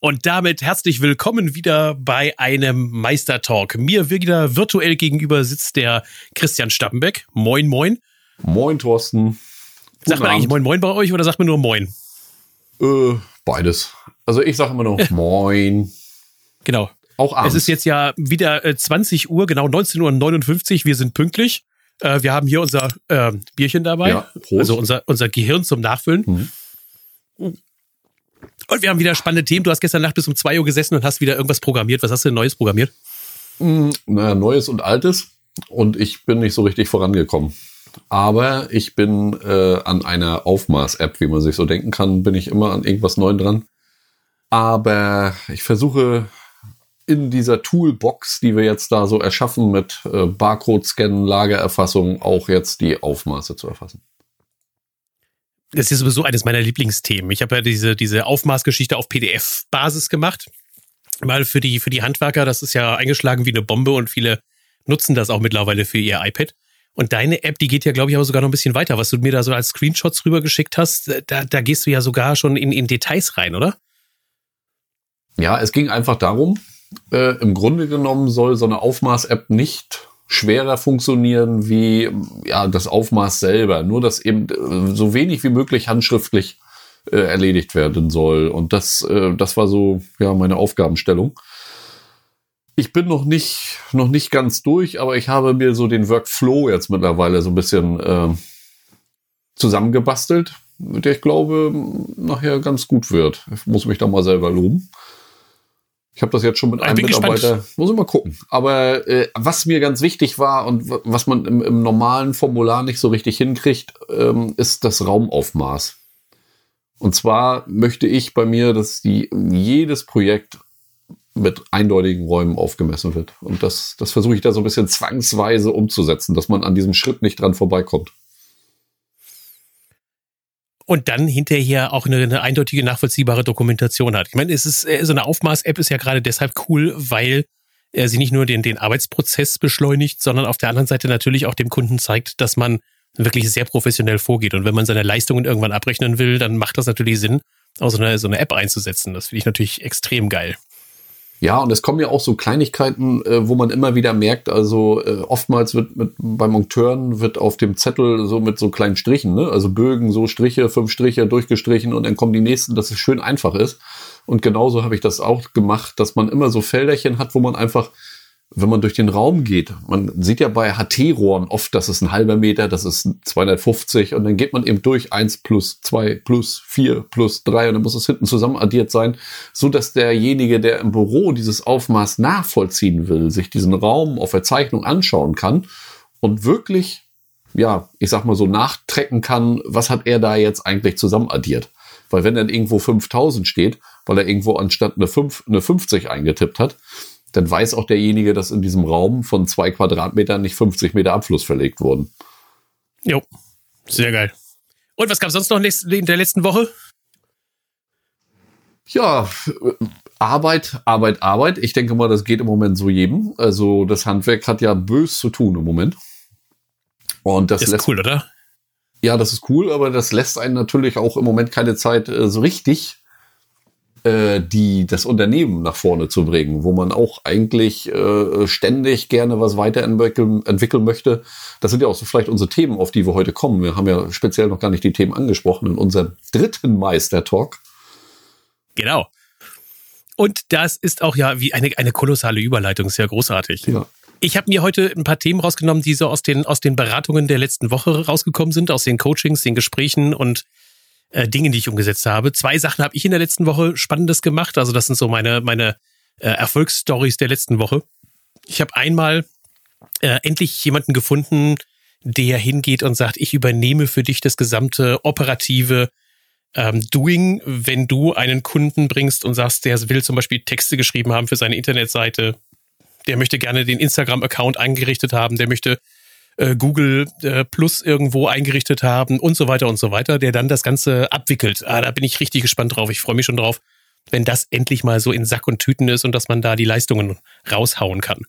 Und damit herzlich willkommen wieder bei einem Meistertalk. Mir wieder virtuell gegenüber sitzt der Christian Stappenbeck. Moin, moin. Moin, Thorsten. sagt man eigentlich Moin, moin bei euch oder sagt man nur Moin? Äh, beides. Also ich sage immer nur Moin. Genau. Auch abends. Es ist jetzt ja wieder 20 äh, Uhr, genau 19.59 Uhr. Wir sind pünktlich. Äh, wir haben hier unser äh, Bierchen dabei. Ja, Prost. Also unser, unser Gehirn zum Nachfüllen. Mhm. Und wir haben wieder spannende Themen. Du hast gestern Nacht bis um zwei Uhr gesessen und hast wieder irgendwas programmiert. Was hast du denn Neues programmiert? Mm, naja, Neues und Altes. Und ich bin nicht so richtig vorangekommen. Aber ich bin äh, an einer Aufmaß-App, wie man sich so denken kann, bin ich immer an irgendwas Neuem dran. Aber ich versuche in dieser Toolbox, die wir jetzt da so erschaffen mit äh, Barcode-Scannen, Lagererfassung, auch jetzt die Aufmaße zu erfassen das ist sowieso eines meiner Lieblingsthemen. Ich habe ja diese, diese Aufmaßgeschichte auf PDF-Basis gemacht. Mal für die, für die Handwerker, das ist ja eingeschlagen wie eine Bombe und viele nutzen das auch mittlerweile für ihr iPad. Und deine App, die geht ja, glaube ich, aber sogar noch ein bisschen weiter. Was du mir da so als Screenshots rübergeschickt hast, da, da gehst du ja sogar schon in, in Details rein, oder? Ja, es ging einfach darum, äh, im Grunde genommen soll so eine Aufmaß-App nicht schwerer funktionieren wie ja das Aufmaß selber, nur dass eben äh, so wenig wie möglich handschriftlich äh, erledigt werden soll. Und das, äh, das war so ja meine Aufgabenstellung. Ich bin noch nicht noch nicht ganz durch, aber ich habe mir so den Workflow jetzt mittlerweile so ein bisschen äh, zusammengebastelt, der ich glaube nachher ganz gut wird. Ich muss mich da mal selber loben. Ich habe das jetzt schon mit einem Mitarbeiter. Gespannt. Muss ich mal gucken. Aber äh, was mir ganz wichtig war und was man im, im normalen Formular nicht so richtig hinkriegt, ähm, ist das Raumaufmaß. Und zwar möchte ich bei mir, dass die, jedes Projekt mit eindeutigen Räumen aufgemessen wird. Und das, das versuche ich da so ein bisschen zwangsweise umzusetzen, dass man an diesem Schritt nicht dran vorbeikommt und dann hinterher auch eine, eine eindeutige, nachvollziehbare Dokumentation hat. Ich meine, es ist äh, so eine Aufmaß-App ist ja gerade deshalb cool, weil äh, sie nicht nur den, den Arbeitsprozess beschleunigt, sondern auf der anderen Seite natürlich auch dem Kunden zeigt, dass man wirklich sehr professionell vorgeht. Und wenn man seine Leistungen irgendwann abrechnen will, dann macht das natürlich Sinn, auch so eine, so eine App einzusetzen. Das finde ich natürlich extrem geil. Ja, und es kommen ja auch so Kleinigkeiten, äh, wo man immer wieder merkt, also äh, oftmals wird mit, bei Monteuren wird auf dem Zettel so mit so kleinen Strichen, ne? also Bögen, so Striche, fünf Striche durchgestrichen und dann kommen die nächsten, dass es schön einfach ist. Und genauso habe ich das auch gemacht, dass man immer so Felderchen hat, wo man einfach wenn man durch den Raum geht, man sieht ja bei HT-Rohren oft, das ist ein halber Meter, das ist 250 und dann geht man eben durch eins plus zwei plus vier plus drei und dann muss es hinten zusammen addiert sein, so dass derjenige, der im Büro dieses Aufmaß nachvollziehen will, sich diesen Raum auf der Zeichnung anschauen kann und wirklich, ja, ich sag mal so nachtrecken kann, was hat er da jetzt eigentlich zusammen addiert. Weil wenn dann irgendwo 5000 steht, weil er irgendwo anstatt eine, 5, eine 50 eingetippt hat, dann weiß auch derjenige, dass in diesem Raum von zwei Quadratmetern nicht 50 Meter Abfluss verlegt wurden. Jo, sehr geil. Und was gab es sonst noch in der letzten Woche? Ja, Arbeit, Arbeit, Arbeit. Ich denke mal, das geht im Moment so jedem. Also das Handwerk hat ja bös zu tun im Moment. Und das, das ist lässt, cool, oder? Ja, das ist cool, aber das lässt einen natürlich auch im Moment keine Zeit äh, so richtig äh, die das Unternehmen nach vorne zu bringen, wo man auch eigentlich äh, ständig gerne was weiterentwickeln entwickeln möchte. Das sind ja auch so vielleicht unsere Themen, auf die wir heute kommen. Wir haben ja speziell noch gar nicht die Themen angesprochen in unserem dritten Meister-Talk. Genau. Und das ist auch ja wie eine, eine kolossale Überleitung, sehr großartig. Ja. Ich habe mir heute ein paar Themen rausgenommen, die so aus den, aus den Beratungen der letzten Woche rausgekommen sind, aus den Coachings, den Gesprächen und äh, Dinge, die ich umgesetzt habe. Zwei Sachen habe ich in der letzten Woche Spannendes gemacht. Also das sind so meine, meine äh, Erfolgsstories der letzten Woche. Ich habe einmal äh, endlich jemanden gefunden, der hingeht und sagt, ich übernehme für dich das gesamte operative ähm, Doing, wenn du einen Kunden bringst und sagst, der will zum Beispiel Texte geschrieben haben für seine Internetseite, der möchte gerne den Instagram-Account eingerichtet haben, der möchte äh, Google äh, Plus irgendwo eingerichtet haben und so weiter und so weiter, der dann das Ganze abwickelt. Ah, da bin ich richtig gespannt drauf. Ich freue mich schon drauf, wenn das endlich mal so in Sack und Tüten ist und dass man da die Leistungen raushauen kann.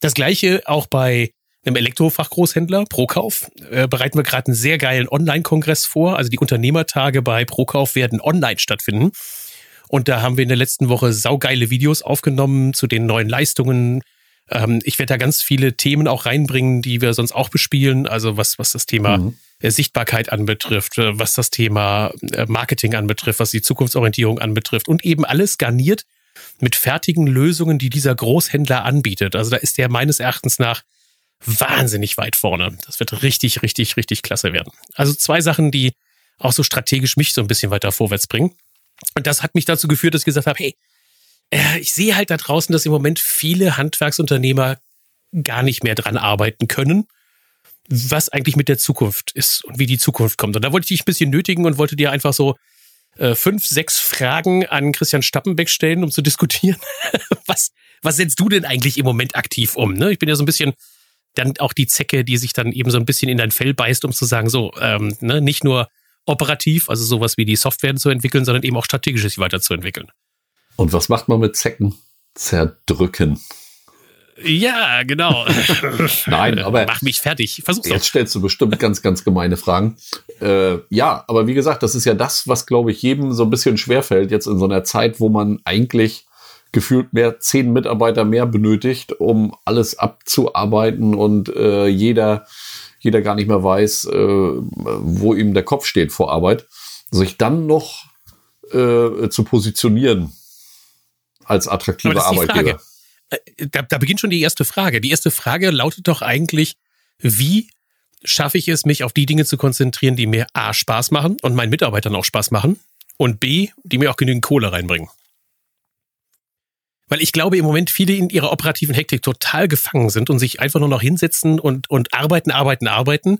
Das gleiche auch bei einem Elektrofachgroßhändler, Prokauf, äh, bereiten wir gerade einen sehr geilen Online-Kongress vor. Also die Unternehmertage bei Prokauf werden online stattfinden. Und da haben wir in der letzten Woche saugeile Videos aufgenommen zu den neuen Leistungen. Ähm, ich werde da ganz viele Themen auch reinbringen, die wir sonst auch bespielen. Also was, was das Thema mhm. Sichtbarkeit anbetrifft, äh, was das Thema äh, Marketing anbetrifft, was die Zukunftsorientierung anbetrifft und eben alles garniert mit fertigen Lösungen, die dieser Großhändler anbietet. Also da ist der meines Erachtens nach wahnsinnig weit vorne. Das wird richtig, richtig, richtig klasse werden. Also zwei Sachen, die auch so strategisch mich so ein bisschen weiter vorwärts bringen. Und das hat mich dazu geführt, dass ich gesagt habe, hey, äh, ich sehe halt da draußen, dass im Moment viele Handwerksunternehmer gar nicht mehr dran arbeiten können, was eigentlich mit der Zukunft ist und wie die Zukunft kommt. Und da wollte ich dich ein bisschen nötigen und wollte dir einfach so äh, fünf, sechs Fragen an Christian Stappenbeck stellen, um zu diskutieren. was, was setzt du denn eigentlich im Moment aktiv um? Ne? Ich bin ja so ein bisschen dann auch die Zecke, die sich dann eben so ein bisschen in dein Fell beißt, um zu sagen, so, ähm, ne, nicht nur operativ, also sowas wie die Software zu entwickeln, sondern eben auch strategisches weiterzuentwickeln. Und was macht man mit Zecken? Zerdrücken. Ja, genau. Nein, aber. Mach mich fertig. Versuch's Jetzt doch. stellst du bestimmt ganz, ganz gemeine Fragen. Äh, ja, aber wie gesagt, das ist ja das, was, glaube ich, jedem so ein bisschen schwerfällt, jetzt in so einer Zeit, wo man eigentlich gefühlt mehr zehn Mitarbeiter mehr benötigt, um alles abzuarbeiten und äh, jeder jeder gar nicht mehr weiß, äh, wo ihm der Kopf steht vor Arbeit, sich dann noch äh, zu positionieren als attraktiver Arbeitgeber. Äh, da, da beginnt schon die erste Frage. Die erste Frage lautet doch eigentlich, wie schaffe ich es, mich auf die Dinge zu konzentrieren, die mir A Spaß machen und meinen Mitarbeitern auch Spaß machen und B, die mir auch genügend Kohle reinbringen. Weil ich glaube, im Moment viele in ihrer operativen Hektik total gefangen sind und sich einfach nur noch hinsetzen und, und arbeiten, arbeiten, arbeiten.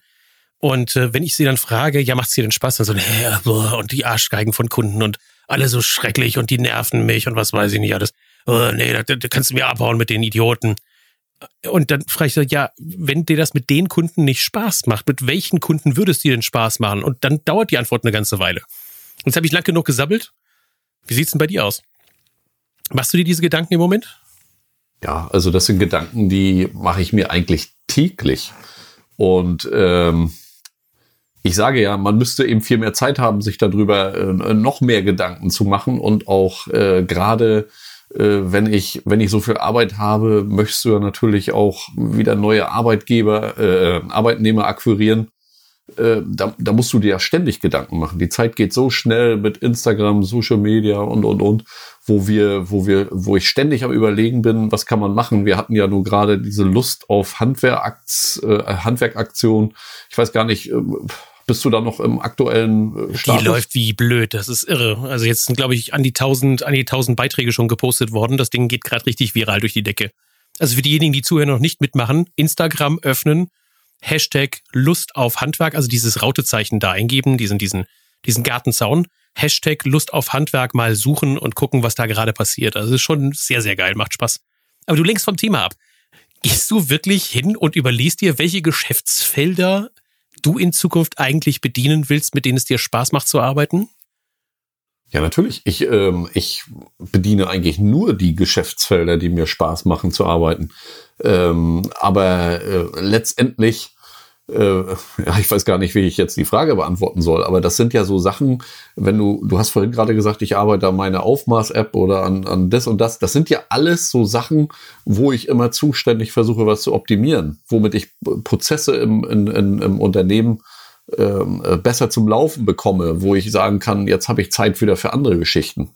Und äh, wenn ich sie dann frage, ja, macht's dir denn Spaß? Dann so, boah, und die Arschgeigen von Kunden und alle so schrecklich und die nerven mich und was weiß ich nicht alles. Oh, nee, da, da kannst du mir abhauen mit den Idioten. Und dann frage ich so, ja, wenn dir das mit den Kunden nicht Spaß macht, mit welchen Kunden würde es dir denn Spaß machen? Und dann dauert die Antwort eine ganze Weile. Und jetzt habe ich lang genug gesabbelt. Wie sieht's denn bei dir aus? Machst du dir diese Gedanken im Moment? Ja, also das sind Gedanken, die mache ich mir eigentlich täglich. Und ähm, ich sage ja, man müsste eben viel mehr Zeit haben, sich darüber äh, noch mehr Gedanken zu machen und auch äh, gerade äh, wenn ich wenn ich so viel Arbeit habe, möchtest du ja natürlich auch wieder neue Arbeitgeber, äh, Arbeitnehmer akquirieren äh, da, da musst du dir ja ständig Gedanken machen. Die Zeit geht so schnell mit Instagram, Social Media und und und, wo wir, wo wir, wo ich ständig am überlegen bin, was kann man machen. Wir hatten ja nur gerade diese Lust auf Handwerkakt, äh, Handwerkaktion. Ich weiß gar nicht. Äh, bist du da noch im aktuellen äh, Status? Die läuft wie blöd, das ist irre. Also jetzt sind, glaube ich, an die 1000, an die 1000 Beiträge schon gepostet worden. Das Ding geht gerade richtig viral durch die Decke. Also für diejenigen, die zuhören noch nicht mitmachen, Instagram öffnen, Hashtag Lust auf Handwerk, also dieses Rautezeichen da eingeben, diesen, diesen, diesen Gartenzaun. Hashtag Lust auf Handwerk mal suchen und gucken, was da gerade passiert. Also ist schon sehr, sehr geil, macht Spaß. Aber du lenkst vom Thema ab. Gehst du wirklich hin und überliest dir, welche Geschäftsfelder du in Zukunft eigentlich bedienen willst, mit denen es dir Spaß macht zu arbeiten? Ja, natürlich. Ich, ähm, ich bediene eigentlich nur die Geschäftsfelder, die mir Spaß machen zu arbeiten. Ähm, aber äh, letztendlich äh, ja, ich weiß gar nicht, wie ich jetzt die Frage beantworten soll, aber das sind ja so Sachen, wenn du, du hast vorhin gerade gesagt, ich arbeite an meiner Aufmaß-App oder an, an das und das, das sind ja alles so Sachen, wo ich immer zuständig versuche, was zu optimieren, womit ich Prozesse im, in, in, im Unternehmen ähm, äh, besser zum Laufen bekomme, wo ich sagen kann, jetzt habe ich Zeit wieder für andere Geschichten.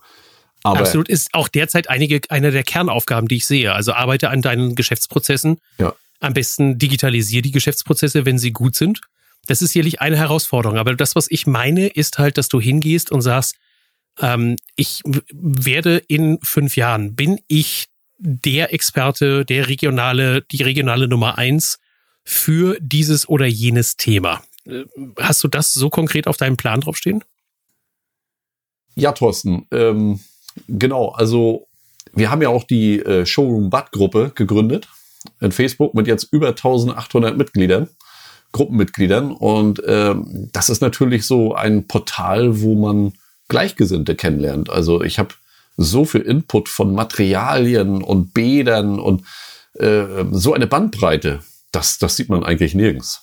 Aber Absolut ist auch derzeit einige, eine der Kernaufgaben, die ich sehe. Also arbeite an deinen Geschäftsprozessen. Ja am besten digitalisiere die Geschäftsprozesse, wenn sie gut sind. Das ist sicherlich eine Herausforderung. Aber das, was ich meine, ist halt, dass du hingehst und sagst, ähm, ich werde in fünf Jahren, bin ich der Experte, der regionale, die regionale Nummer eins für dieses oder jenes Thema. Äh, hast du das so konkret auf deinem Plan draufstehen? Ja, Thorsten. Ähm, genau, also wir haben ja auch die äh, Showroom Bad Gruppe gegründet in Facebook mit jetzt über 1800 Mitgliedern, Gruppenmitgliedern. Und ähm, das ist natürlich so ein Portal, wo man Gleichgesinnte kennenlernt. Also ich habe so viel Input von Materialien und Bädern und äh, so eine Bandbreite. Das, das sieht man eigentlich nirgends.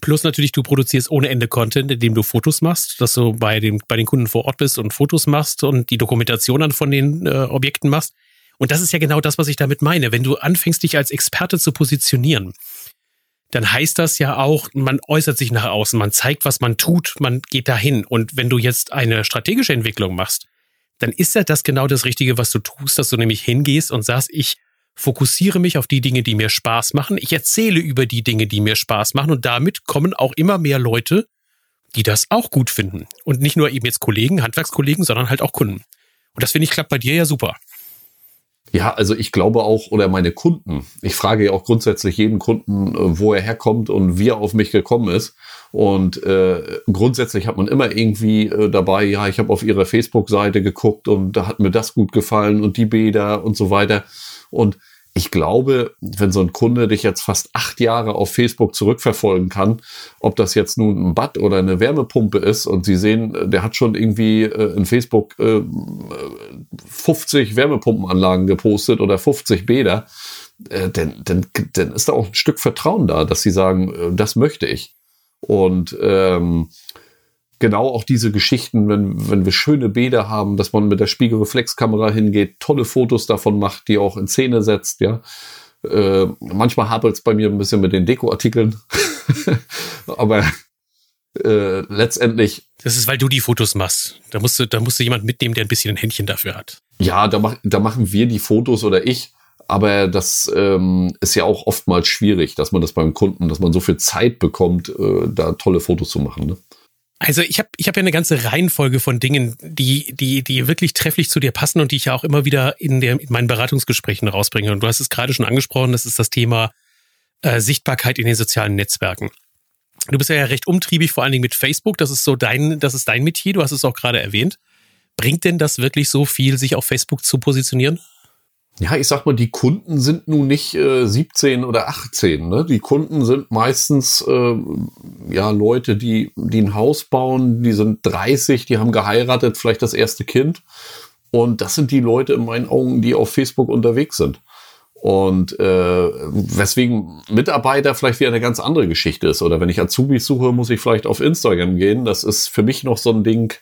Plus natürlich, du produzierst ohne Ende Content, indem du Fotos machst, dass du bei, dem, bei den Kunden vor Ort bist und Fotos machst und die Dokumentation dann von den äh, Objekten machst. Und das ist ja genau das, was ich damit meine. Wenn du anfängst, dich als Experte zu positionieren, dann heißt das ja auch, man äußert sich nach außen, man zeigt, was man tut, man geht dahin. Und wenn du jetzt eine strategische Entwicklung machst, dann ist ja das genau das Richtige, was du tust, dass du nämlich hingehst und sagst, ich fokussiere mich auf die Dinge, die mir Spaß machen. Ich erzähle über die Dinge, die mir Spaß machen. Und damit kommen auch immer mehr Leute, die das auch gut finden. Und nicht nur eben jetzt Kollegen, Handwerkskollegen, sondern halt auch Kunden. Und das finde ich klappt bei dir ja super. Ja, also ich glaube auch, oder meine Kunden, ich frage ja auch grundsätzlich jeden Kunden, äh, wo er herkommt und wie er auf mich gekommen ist. Und äh, grundsätzlich hat man immer irgendwie äh, dabei, ja, ich habe auf ihrer Facebook-Seite geguckt und da hat mir das gut gefallen und die Bäder und so weiter. Und ich glaube, wenn so ein Kunde dich jetzt fast acht Jahre auf Facebook zurückverfolgen kann, ob das jetzt nun ein Bad oder eine Wärmepumpe ist und Sie sehen, der hat schon irgendwie äh, in Facebook äh, 50 Wärmepumpenanlagen gepostet oder 50 Bäder, äh, dann, dann, dann ist da auch ein Stück Vertrauen da, dass Sie sagen, äh, das möchte ich. Und ähm, genau auch diese Geschichten, wenn, wenn wir schöne Bäder haben, dass man mit der Spiegelreflexkamera hingeht, tolle Fotos davon macht, die auch in Szene setzt, ja. Äh, manchmal hapert es bei mir ein bisschen mit den Dekoartikeln. Aber äh, letztendlich. Das ist, weil du die Fotos machst. Da musst du, da musst du jemand mitnehmen, der ein bisschen ein Händchen dafür hat. Ja, da, mach, da machen wir die Fotos oder ich. Aber das ähm, ist ja auch oftmals schwierig, dass man das beim Kunden, dass man so viel Zeit bekommt, äh, da tolle Fotos zu machen. Ne? Also ich habe ich hab ja eine ganze Reihenfolge von Dingen, die, die, die wirklich trefflich zu dir passen und die ich ja auch immer wieder in, der, in meinen Beratungsgesprächen rausbringe. Und du hast es gerade schon angesprochen, das ist das Thema äh, Sichtbarkeit in den sozialen Netzwerken. Du bist ja recht umtriebig, vor allen Dingen mit Facebook. Das ist so dein, das ist dein Metier. Du hast es auch gerade erwähnt. Bringt denn das wirklich so viel, sich auf Facebook zu positionieren? Ja, ich sag mal, die Kunden sind nun nicht äh, 17 oder 18. Ne? Die Kunden sind meistens äh, ja Leute, die, die ein Haus bauen, die sind 30, die haben geheiratet, vielleicht das erste Kind. Und das sind die Leute in meinen Augen, die auf Facebook unterwegs sind. Und äh, weswegen Mitarbeiter vielleicht wieder eine ganz andere Geschichte ist. Oder wenn ich Azubis suche, muss ich vielleicht auf Instagram gehen. Das ist für mich noch so ein Ding,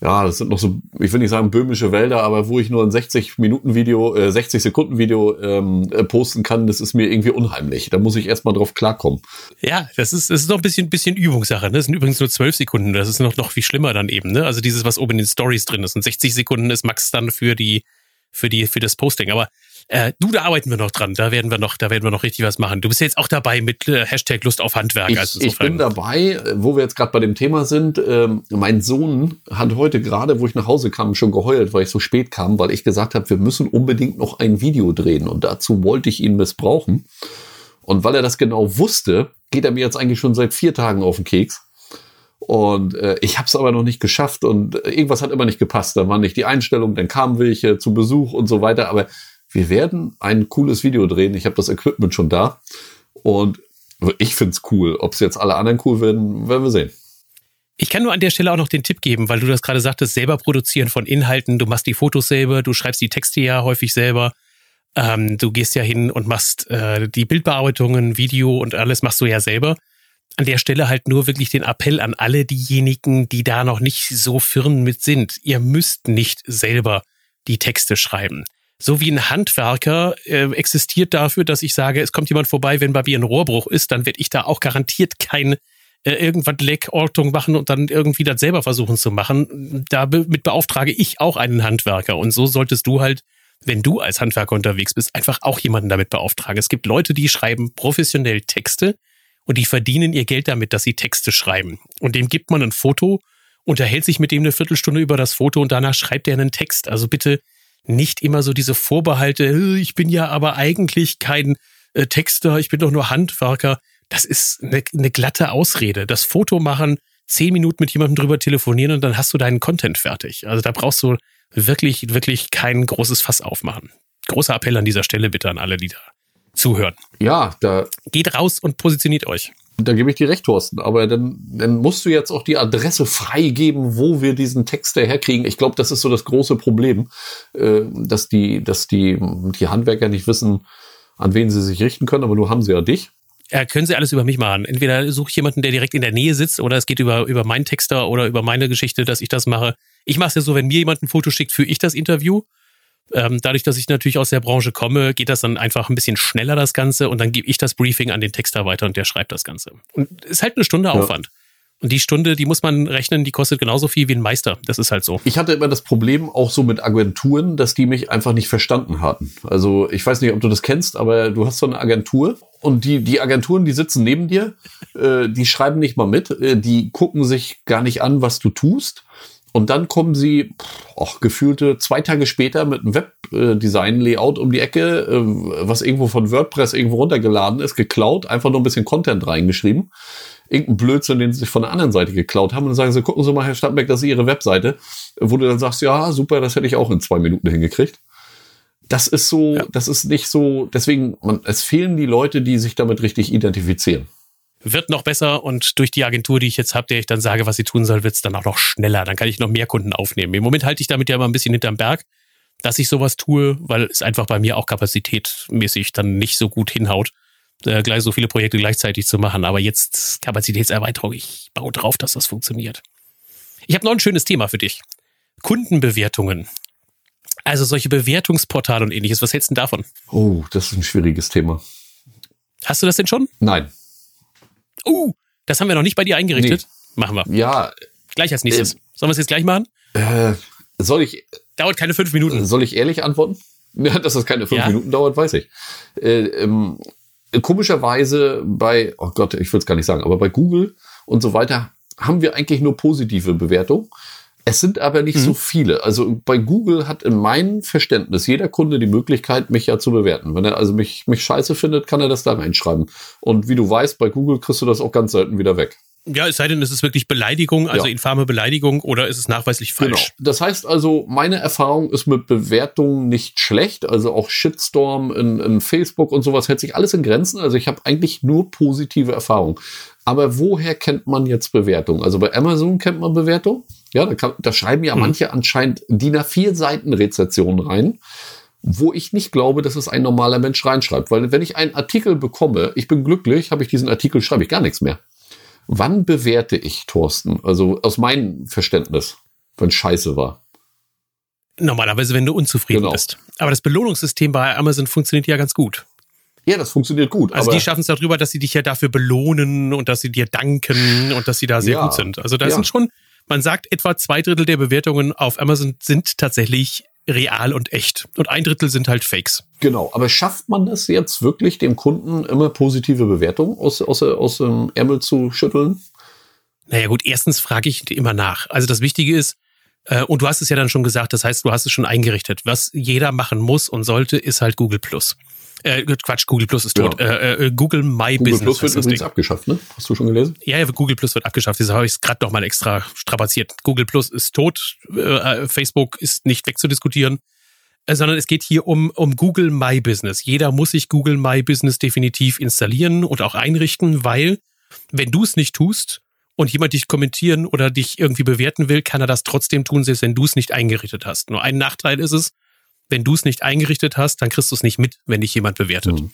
ja, das sind noch so, ich will nicht sagen böhmische Wälder, aber wo ich nur ein 60 Minuten Video, äh, 60 Sekunden Video ähm, äh, posten kann, das ist mir irgendwie unheimlich. Da muss ich erstmal drauf klarkommen. Ja, das ist, das ist noch ein bisschen, bisschen Übungssache. Ne? Das sind übrigens nur 12 Sekunden. Das ist noch, noch viel schlimmer dann eben. Ne? Also dieses, was oben in den Stories drin ist. Und 60 Sekunden ist Max dann für die, für die, für das Posting. Aber äh, du, da arbeiten wir noch dran. Da werden wir noch, da werden wir noch richtig was machen. Du bist jetzt auch dabei mit äh, Hashtag Lust auf Handwerk. Ich, also ich bin dabei, wo wir jetzt gerade bei dem Thema sind. Ähm, mein Sohn hat heute gerade, wo ich nach Hause kam, schon geheult, weil ich so spät kam, weil ich gesagt habe, wir müssen unbedingt noch ein Video drehen. Und dazu wollte ich ihn missbrauchen. Und weil er das genau wusste, geht er mir jetzt eigentlich schon seit vier Tagen auf den Keks. Und äh, ich habe es aber noch nicht geschafft und irgendwas hat immer nicht gepasst. Da war nicht die Einstellung, dann kamen welche zu Besuch und so weiter. Aber wir werden ein cooles Video drehen. Ich habe das Equipment schon da. Und ich find's cool. Ob es jetzt alle anderen cool werden, werden wir sehen. Ich kann nur an der Stelle auch noch den Tipp geben, weil du das gerade sagtest, selber produzieren von Inhalten. Du machst die Fotos selber, du schreibst die Texte ja häufig selber. Ähm, du gehst ja hin und machst äh, die Bildbearbeitungen, Video und alles machst du ja selber. An der Stelle halt nur wirklich den Appell an alle diejenigen, die da noch nicht so firm mit sind. Ihr müsst nicht selber die Texte schreiben so wie ein Handwerker äh, existiert dafür, dass ich sage, es kommt jemand vorbei, wenn bei mir ein Rohrbruch ist, dann werde ich da auch garantiert kein äh, irgendwas Leckortung machen und dann irgendwie das selber versuchen zu machen. Damit beauftrage ich auch einen Handwerker. Und so solltest du halt, wenn du als Handwerker unterwegs bist, einfach auch jemanden damit beauftragen. Es gibt Leute, die schreiben professionell Texte und die verdienen ihr Geld damit, dass sie Texte schreiben. Und dem gibt man ein Foto, unterhält sich mit dem eine Viertelstunde über das Foto und danach schreibt er einen Text. Also bitte nicht immer so diese Vorbehalte, ich bin ja aber eigentlich kein äh, Texter, ich bin doch nur Handwerker. Das ist eine, eine glatte Ausrede. Das Foto machen, zehn Minuten mit jemandem drüber telefonieren und dann hast du deinen Content fertig. Also da brauchst du wirklich, wirklich kein großes Fass aufmachen. Großer Appell an dieser Stelle bitte an alle, die da zuhören. Ja, da. Geht raus und positioniert euch. Da gebe ich dir recht, Thorsten. Aber dann, dann musst du jetzt auch die Adresse freigeben, wo wir diesen Text herkriegen. Ich glaube, das ist so das große Problem, äh, dass die, dass die, die Handwerker nicht wissen, an wen sie sich richten können. Aber nur haben sie ja dich. Ja, können Sie alles über mich machen. Entweder suche ich jemanden, der direkt in der Nähe sitzt, oder es geht über, über meinen Texter oder über meine Geschichte, dass ich das mache. Ich mache es ja so, wenn mir jemand ein Foto schickt, führe ich das Interview. Ähm, dadurch, dass ich natürlich aus der Branche komme, geht das dann einfach ein bisschen schneller, das Ganze, und dann gebe ich das Briefing an den Texter weiter und der schreibt das Ganze. Und ist halt eine Stunde ja. Aufwand. Und die Stunde, die muss man rechnen, die kostet genauso viel wie ein Meister. Das ist halt so. Ich hatte immer das Problem auch so mit Agenturen, dass die mich einfach nicht verstanden hatten. Also ich weiß nicht, ob du das kennst, aber du hast so eine Agentur und die, die Agenturen, die sitzen neben dir, äh, die schreiben nicht mal mit, äh, die gucken sich gar nicht an, was du tust. Und dann kommen sie, auch gefühlte zwei Tage später mit einem Webdesign-Layout um die Ecke, äh, was irgendwo von WordPress irgendwo runtergeladen ist, geklaut, einfach nur ein bisschen Content reingeschrieben irgendeinen Blödsinn, den sie sich von der anderen Seite geklaut haben. Und dann sagen sie, gucken Sie mal, Herr Stadtberg, das ist Ihre Webseite. Wo du dann sagst, ja, super, das hätte ich auch in zwei Minuten hingekriegt. Das ist so, ja. das ist nicht so, deswegen, man, es fehlen die Leute, die sich damit richtig identifizieren. Wird noch besser und durch die Agentur, die ich jetzt habe, der ich dann sage, was sie tun soll, wird es dann auch noch schneller. Dann kann ich noch mehr Kunden aufnehmen. Im Moment halte ich damit ja immer ein bisschen hinterm Berg, dass ich sowas tue, weil es einfach bei mir auch kapazitätmäßig dann nicht so gut hinhaut äh, gleich so viele Projekte gleichzeitig zu machen. Aber jetzt Kapazitätserweiterung, ich baue drauf, dass das funktioniert. Ich habe noch ein schönes Thema für dich. Kundenbewertungen. Also solche Bewertungsportale und ähnliches. Was hältst du denn davon? Oh, das ist ein schwieriges Thema. Hast du das denn schon? Nein. Oh, das haben wir noch nicht bei dir eingerichtet. Nee. Machen wir. Ja. Gleich als nächstes. Äh, Sollen wir es jetzt gleich machen? Äh, soll ich. Dauert keine fünf Minuten. Soll ich ehrlich antworten? Ja, dass das keine fünf ja. Minuten dauert, weiß ich. Äh, ähm, komischerweise bei, oh Gott, ich will es gar nicht sagen, aber bei Google und so weiter haben wir eigentlich nur positive Bewertungen. Es sind aber nicht mhm. so viele. Also bei Google hat in meinem Verständnis jeder Kunde die Möglichkeit, mich ja zu bewerten. Wenn er also mich, mich scheiße findet, kann er das da reinschreiben. Und wie du weißt, bei Google kriegst du das auch ganz selten wieder weg. Ja, es sei denn, es ist wirklich Beleidigung, also ja. infame Beleidigung oder ist es nachweislich falsch. Genau. Das heißt also, meine Erfahrung ist mit Bewertungen nicht schlecht. Also auch Shitstorm in, in Facebook und sowas hält sich alles in Grenzen. Also ich habe eigentlich nur positive Erfahrungen. Aber woher kennt man jetzt Bewertungen? Also bei Amazon kennt man Bewertungen. Ja, da, kann, da schreiben ja hm. manche anscheinend DIN A4 Seiten Rezessionen rein wo ich nicht glaube, dass es ein normaler Mensch reinschreibt. Weil wenn ich einen Artikel bekomme, ich bin glücklich, habe ich diesen Artikel, schreibe ich gar nichts mehr. Wann bewerte ich Thorsten? Also aus meinem Verständnis, wenn scheiße war. Normalerweise, wenn du unzufrieden genau. bist. Aber das Belohnungssystem bei Amazon funktioniert ja ganz gut. Ja, das funktioniert gut. Also die schaffen es darüber, dass sie dich ja dafür belohnen und dass sie dir danken und dass sie da sehr ja, gut sind. Also da ja. sind schon, man sagt, etwa zwei Drittel der Bewertungen auf Amazon sind tatsächlich real und echt. Und ein Drittel sind halt Fakes. Genau, aber schafft man das jetzt wirklich, dem Kunden immer positive Bewertungen aus, aus, aus dem Ärmel zu schütteln? Naja gut, erstens frage ich immer nach. Also das Wichtige ist, äh, und du hast es ja dann schon gesagt, das heißt, du hast es schon eingerichtet. Was jeder machen muss und sollte, ist halt Google Plus. Äh, Quatsch, Google Plus ist tot. Ja. Äh, äh, Google My Google Business. Google Plus wird übrigens Ding. abgeschafft, ne? Hast du schon gelesen? Ja, ja, Google Plus wird abgeschafft. Deshalb habe ich es gerade noch mal extra strapaziert. Google Plus ist tot. Äh, Facebook ist nicht wegzudiskutieren. Äh, sondern es geht hier um, um Google My Business. Jeder muss sich Google My Business definitiv installieren und auch einrichten, weil wenn du es nicht tust und jemand dich kommentieren oder dich irgendwie bewerten will, kann er das trotzdem tun, selbst wenn du es nicht eingerichtet hast. Nur ein Nachteil ist es, wenn du es nicht eingerichtet hast, dann kriegst du es nicht mit, wenn dich jemand bewertet. Mhm.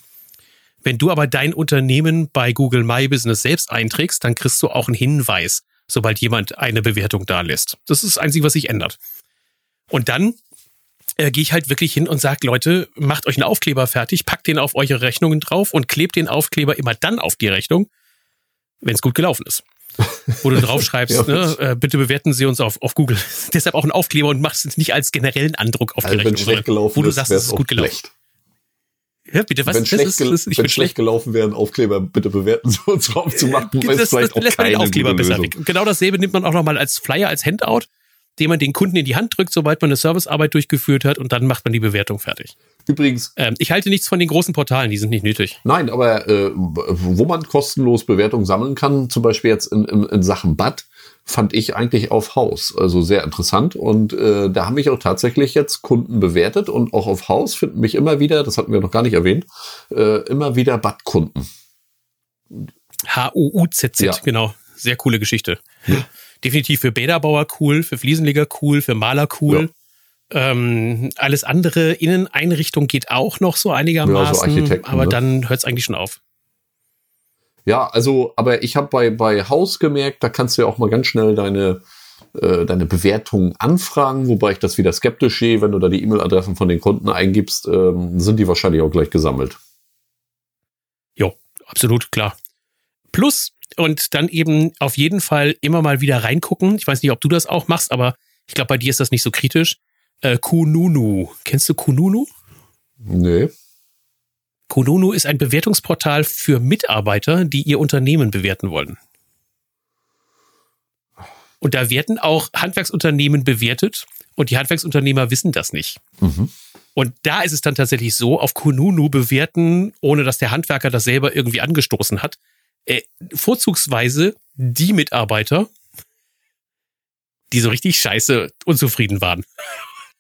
Wenn du aber dein Unternehmen bei Google My Business selbst einträgst, dann kriegst du auch einen Hinweis, sobald jemand eine Bewertung da lässt. Das ist das Einzige, was sich ändert. Und dann äh, gehe ich halt wirklich hin und sage, Leute, macht euch einen Aufkleber fertig, packt den auf eure Rechnungen drauf und klebt den Aufkleber immer dann auf die Rechnung, wenn es gut gelaufen ist. Wo du draufschreibst, ja, ne, äh, bitte bewerten Sie uns auf, auf Google. Deshalb auch ein Aufkleber und machst es nicht als generellen Andruck auf also die Rechnung, wenn gelaufen wo du sagst, es ist gut gelaufen. Schlecht. Ja, bitte, was? Wenn, schlecht, ist, ist, wenn schlecht gelaufen wäre, ein Aufkleber bitte bewerten Sie uns drauf zu machen, das, das, das lässt man den Aufkleber besser weg. Genau dasselbe nimmt man auch nochmal als Flyer, als Handout den man den Kunden in die Hand drückt, sobald man eine Servicearbeit durchgeführt hat und dann macht man die Bewertung fertig. Übrigens. Ähm, ich halte nichts von den großen Portalen, die sind nicht nötig. Nein, aber äh, wo man kostenlos Bewertungen sammeln kann, zum Beispiel jetzt in, in, in Sachen Bad, fand ich eigentlich auf Haus. Also sehr interessant. Und äh, da haben mich auch tatsächlich jetzt Kunden bewertet und auch auf Haus finden mich immer wieder, das hatten wir noch gar nicht erwähnt, äh, immer wieder Badkunden. H-U-U-Z-Z, ja. genau. Sehr coole Geschichte. Ja definitiv für Bäderbauer cool, für Fliesenleger cool, für Maler cool. Ja. Ähm, alles andere, Inneneinrichtung geht auch noch so einigermaßen, ja, so aber ne? dann hört es eigentlich schon auf. Ja, also, aber ich habe bei, bei Haus gemerkt, da kannst du ja auch mal ganz schnell deine, äh, deine Bewertungen anfragen, wobei ich das wieder skeptisch sehe, wenn du da die E-Mail-Adressen von den Kunden eingibst, ähm, sind die wahrscheinlich auch gleich gesammelt. Jo, absolut, klar. Plus, und dann eben auf jeden Fall immer mal wieder reingucken. Ich weiß nicht, ob du das auch machst, aber ich glaube, bei dir ist das nicht so kritisch. Äh, Kununu. Kennst du Kununu? Nee. Kununu ist ein Bewertungsportal für Mitarbeiter, die ihr Unternehmen bewerten wollen. Und da werden auch Handwerksunternehmen bewertet und die Handwerksunternehmer wissen das nicht. Mhm. Und da ist es dann tatsächlich so, auf Kununu bewerten, ohne dass der Handwerker das selber irgendwie angestoßen hat, äh, vorzugsweise die Mitarbeiter, die so richtig scheiße unzufrieden waren.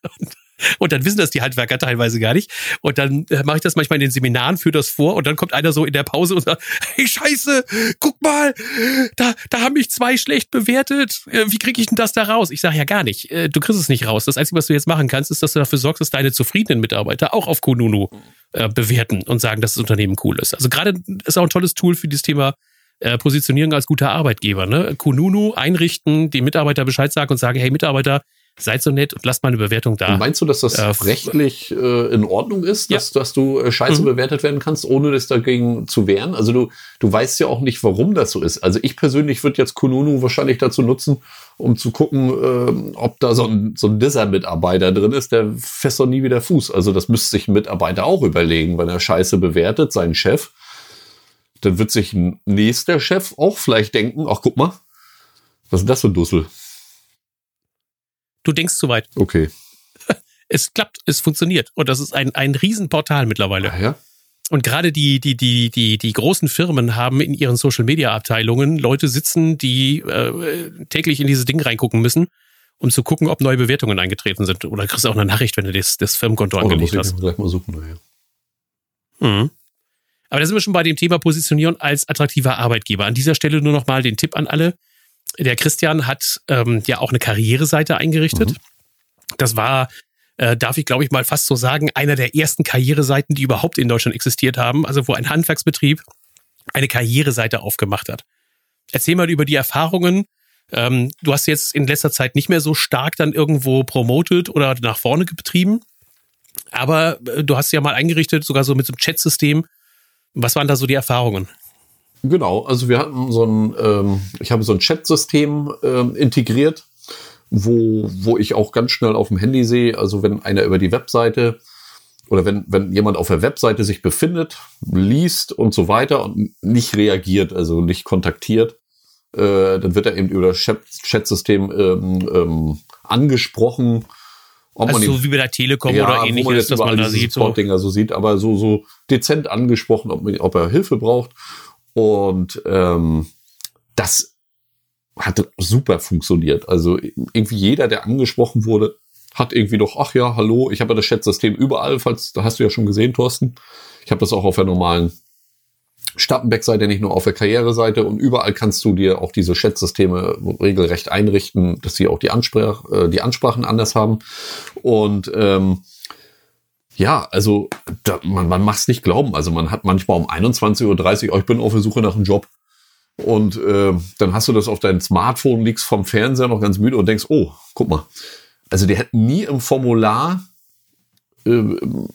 dann wissen das die Handwerker teilweise gar nicht. Und dann äh, mache ich das manchmal in den Seminaren, führe das vor und dann kommt einer so in der Pause und sagt, hey Scheiße, guck mal, da, da haben mich zwei schlecht bewertet. Äh, wie kriege ich denn das da raus? Ich sage ja gar nicht. Äh, du kriegst es nicht raus. Das Einzige, was du jetzt machen kannst, ist, dass du dafür sorgst, dass deine zufriedenen Mitarbeiter auch auf Kununu bewerten und sagen, dass das Unternehmen cool ist. Also gerade ist auch ein tolles Tool für dieses Thema Positionierung als guter Arbeitgeber. Ne? Kununu einrichten, die Mitarbeiter Bescheid sagen und sagen, hey Mitarbeiter, seid so nett und lasst mal eine Bewertung da. Und meinst du, dass das äh, rechtlich äh, in Ordnung ist, dass, ja. dass du äh, scheiße mhm. bewertet werden kannst, ohne das dagegen zu wehren? Also du, du weißt ja auch nicht, warum das so ist. Also ich persönlich würde jetzt Kununu wahrscheinlich dazu nutzen, um zu gucken, äh, ob da so ein, so ein Disser-Mitarbeiter drin ist, der fest doch nie wieder Fuß. Also das müsste sich ein Mitarbeiter auch überlegen, wenn er scheiße bewertet, seinen Chef. Dann wird sich ein nächster Chef auch vielleicht denken, ach guck mal, was ist das für ein Dussel? Du denkst zu weit. Okay. Es klappt, es funktioniert. Und das ist ein, ein Riesenportal mittlerweile. Ah, ja. Und gerade die, die, die, die, die großen Firmen haben in ihren Social Media Abteilungen Leute sitzen, die äh, täglich in dieses Ding reingucken müssen, um zu gucken, ob neue Bewertungen eingetreten sind. Oder kriegst du auch eine Nachricht, wenn du das, das Firmenkonto oh, angelegt hast. gleich mal suchen, naja. Mhm. Aber da sind wir schon bei dem Thema Positionieren als attraktiver Arbeitgeber. An dieser Stelle nur noch mal den Tipp an alle der Christian hat ähm, ja auch eine Karriereseite eingerichtet. Mhm. Das war, äh, darf ich glaube ich mal fast so sagen, einer der ersten Karriereseiten, die überhaupt in Deutschland existiert haben. Also wo ein Handwerksbetrieb eine Karriereseite aufgemacht hat. Erzähl mal über die Erfahrungen. Ähm, du hast jetzt in letzter Zeit nicht mehr so stark dann irgendwo promotet oder nach vorne betrieben. Aber äh, du hast ja mal eingerichtet, sogar so mit so einem Chat-System. Was waren da so die Erfahrungen? Genau, also wir hatten so ein, ähm, ich habe so ein Chat-System ähm, integriert, wo, wo ich auch ganz schnell auf dem Handy sehe, also wenn einer über die Webseite oder wenn, wenn jemand auf der Webseite sich befindet, liest und so weiter und nicht reagiert, also nicht kontaktiert, äh, dann wird er eben über das Chat-System ähm, ähm, angesprochen. Ob also man so wie bei der Telekom ja, oder ähnliches, dass man da sieht. So. so sieht, aber so, so dezent angesprochen, ob, ob er Hilfe braucht. Und ähm, das hat super funktioniert. Also irgendwie jeder, der angesprochen wurde, hat irgendwie doch, ach ja, hallo, ich habe ja das Chat-System überall, falls, da hast du ja schon gesehen, Thorsten. Ich habe das auch auf der normalen Stappenbeck-Seite, nicht nur auf der Karriereseite und überall kannst du dir auch diese Chat-Systeme regelrecht einrichten, dass sie auch die, Ansprach, äh, die Ansprachen anders haben. Und ähm, ja, also da, man, man macht es nicht glauben. Also man hat manchmal um 21.30 Uhr, oh, ich bin auf der Suche nach einem Job. Und äh, dann hast du das auf dein Smartphone, liegst vom Fernseher noch ganz müde und denkst, oh, guck mal. Also die hätten nie im Formular äh,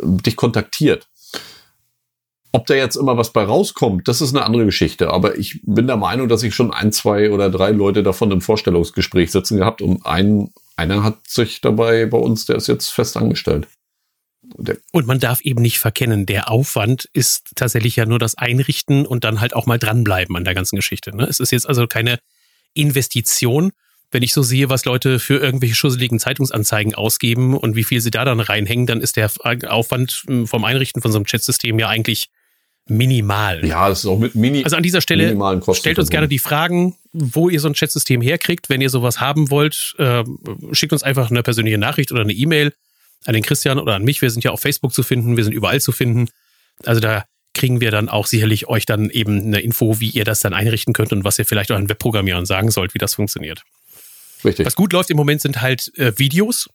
dich kontaktiert. Ob da jetzt immer was bei rauskommt, das ist eine andere Geschichte. Aber ich bin der Meinung, dass ich schon ein, zwei oder drei Leute davon im Vorstellungsgespräch sitzen gehabt und ein, einer hat sich dabei bei uns, der ist jetzt fest angestellt. Und man darf eben nicht verkennen, der Aufwand ist tatsächlich ja nur das Einrichten und dann halt auch mal dranbleiben an der ganzen Geschichte. Ne? Es ist jetzt also keine Investition, wenn ich so sehe, was Leute für irgendwelche schusseligen Zeitungsanzeigen ausgeben und wie viel sie da dann reinhängen, dann ist der Aufwand hm, vom Einrichten von so einem Chatsystem ja eigentlich minimal. Ja, das ist auch mit Mini. Also an dieser Stelle stellt uns gerne die Fragen, wo ihr so ein Chatsystem herkriegt. Wenn ihr sowas haben wollt, äh, schickt uns einfach eine persönliche Nachricht oder eine E-Mail an den Christian oder an mich. Wir sind ja auf Facebook zu finden, wir sind überall zu finden. Also da kriegen wir dann auch sicherlich euch dann eben eine Info, wie ihr das dann einrichten könnt und was ihr vielleicht euren Webprogrammierern sagen sollt, wie das funktioniert. Richtig. Was gut läuft im Moment sind halt äh, Videos.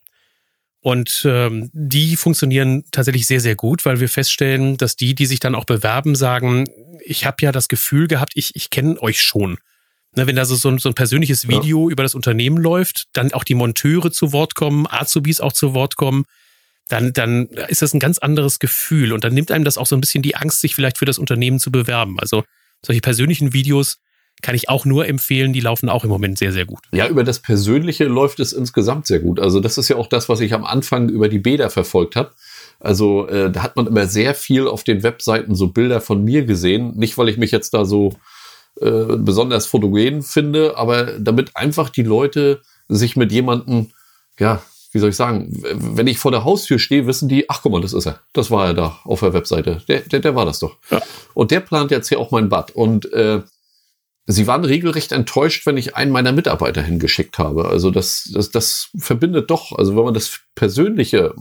Und ähm, die funktionieren tatsächlich sehr, sehr gut, weil wir feststellen, dass die, die sich dann auch bewerben, sagen, ich habe ja das Gefühl gehabt, ich, ich kenne euch schon. Ne, wenn da so, so, ein, so ein persönliches Video ja. über das Unternehmen läuft, dann auch die Monteure zu Wort kommen, Azubis auch zu Wort kommen, dann, dann ist das ein ganz anderes Gefühl. Und dann nimmt einem das auch so ein bisschen die Angst, sich vielleicht für das Unternehmen zu bewerben. Also solche persönlichen Videos kann ich auch nur empfehlen, die laufen auch im Moment sehr, sehr gut. Ja, über das Persönliche läuft es insgesamt sehr gut. Also das ist ja auch das, was ich am Anfang über die Bäder verfolgt habe. Also äh, da hat man immer sehr viel auf den Webseiten so Bilder von mir gesehen. Nicht, weil ich mich jetzt da so äh, besonders fotogen finde, aber damit einfach die Leute sich mit jemandem, ja, wie soll ich sagen, wenn ich vor der Haustür stehe, wissen die, ach guck mal, das ist er. Das war er da auf der Webseite. Der, der, der war das doch. Ja. Und der plant jetzt hier auch mein Bad. Und äh, sie waren regelrecht enttäuscht, wenn ich einen meiner Mitarbeiter hingeschickt habe. Also das, das, das verbindet doch, also wenn man das Persönliche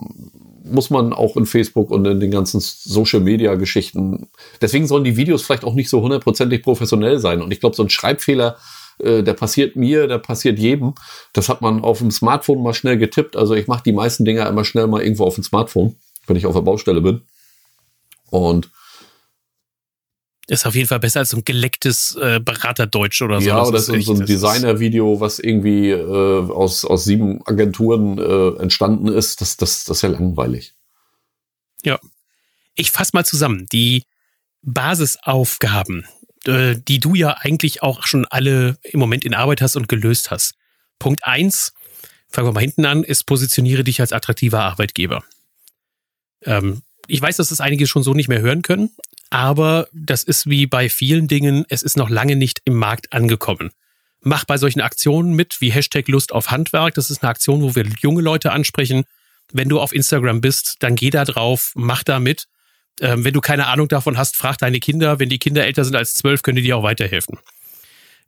muss man auch in Facebook und in den ganzen Social Media Geschichten. Deswegen sollen die Videos vielleicht auch nicht so hundertprozentig professionell sein. Und ich glaube, so ein Schreibfehler, äh, der passiert mir, der passiert jedem. Das hat man auf dem Smartphone mal schnell getippt. Also ich mache die meisten Dinger immer schnell mal irgendwo auf dem Smartphone, wenn ich auf der Baustelle bin. Und ist auf jeden Fall besser als so ein gelecktes äh, Beraterdeutsch oder so. Ja, oder das ist so ein Designer-Video, was irgendwie äh, aus, aus sieben Agenturen äh, entstanden ist. Das, das, das ist ja langweilig. Ja. Ich fasse mal zusammen. Die Basisaufgaben, äh, die du ja eigentlich auch schon alle im Moment in Arbeit hast und gelöst hast. Punkt eins, fangen wir mal hinten an, ist positioniere dich als attraktiver Arbeitgeber. Ähm, ich weiß, dass das einige schon so nicht mehr hören können, aber das ist wie bei vielen Dingen, es ist noch lange nicht im Markt angekommen. Mach bei solchen Aktionen mit, wie Hashtag Lust auf Handwerk. Das ist eine Aktion, wo wir junge Leute ansprechen. Wenn du auf Instagram bist, dann geh da drauf, mach da mit. Ähm, wenn du keine Ahnung davon hast, frag deine Kinder. Wenn die Kinder älter sind als zwölf, können die dir auch weiterhelfen.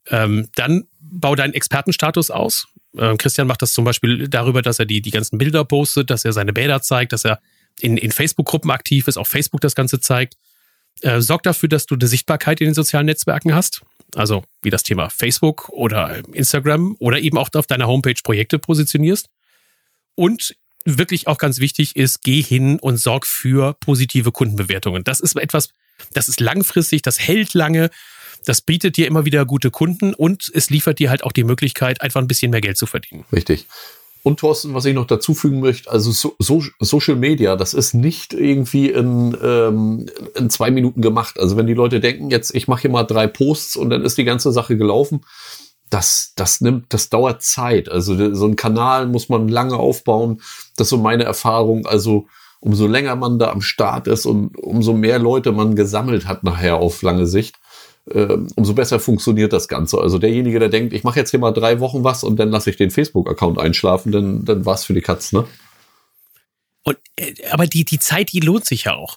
Ähm, dann bau deinen Expertenstatus aus. Ähm, Christian macht das zum Beispiel darüber, dass er die, die ganzen Bilder postet, dass er seine Bäder zeigt, dass er in, in Facebook-Gruppen aktiv ist, auf Facebook das Ganze zeigt. Äh, sorg dafür, dass du eine Sichtbarkeit in den sozialen Netzwerken hast. Also wie das Thema Facebook oder Instagram oder eben auch auf deiner Homepage Projekte positionierst. Und wirklich auch ganz wichtig ist, geh hin und sorg für positive Kundenbewertungen. Das ist etwas, das ist langfristig, das hält lange, das bietet dir immer wieder gute Kunden und es liefert dir halt auch die Möglichkeit, einfach ein bisschen mehr Geld zu verdienen. Richtig. Und Thorsten, was ich noch dazufügen möchte, also so, so, Social Media, das ist nicht irgendwie in, ähm, in zwei Minuten gemacht. Also wenn die Leute denken, jetzt ich mache hier mal drei Posts und dann ist die ganze Sache gelaufen, das, das nimmt, das dauert Zeit. Also so ein Kanal muss man lange aufbauen. Das ist so meine Erfahrung. Also umso länger man da am Start ist und umso mehr Leute man gesammelt hat nachher auf lange Sicht, äh, umso besser funktioniert das Ganze. Also derjenige, der denkt, ich mache jetzt hier mal drei Wochen was und dann lasse ich den Facebook-Account einschlafen, dann, dann war's für die Katz, ne? Und, äh, aber die, die Zeit, die lohnt sich ja auch.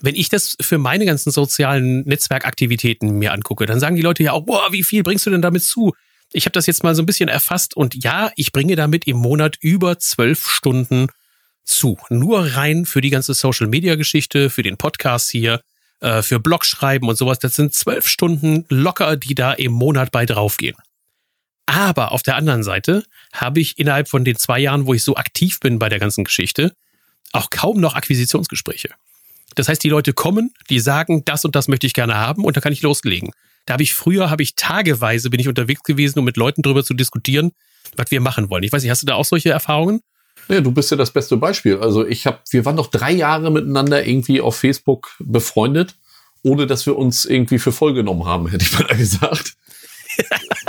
Wenn ich das für meine ganzen sozialen Netzwerkaktivitäten mir angucke, dann sagen die Leute ja auch, boah, wie viel bringst du denn damit zu? Ich habe das jetzt mal so ein bisschen erfasst und ja, ich bringe damit im Monat über zwölf Stunden zu. Nur rein für die ganze Social-Media-Geschichte, für den Podcast hier, äh, für Blog schreiben und sowas. Das sind zwölf Stunden locker, die da im Monat bei draufgehen. Aber auf der anderen Seite habe ich innerhalb von den zwei Jahren, wo ich so aktiv bin bei der ganzen Geschichte, auch kaum noch Akquisitionsgespräche. Das heißt, die Leute kommen, die sagen, das und das möchte ich gerne haben und da kann ich loslegen. Da habe ich früher, habe ich tageweise bin ich unterwegs gewesen, um mit Leuten darüber zu diskutieren, was wir machen wollen. Ich weiß nicht, hast du da auch solche Erfahrungen? Ja, du bist ja das beste Beispiel. Also ich habe, wir waren noch drei Jahre miteinander irgendwie auf Facebook befreundet, ohne dass wir uns irgendwie für voll genommen haben, hätte ich mal gesagt.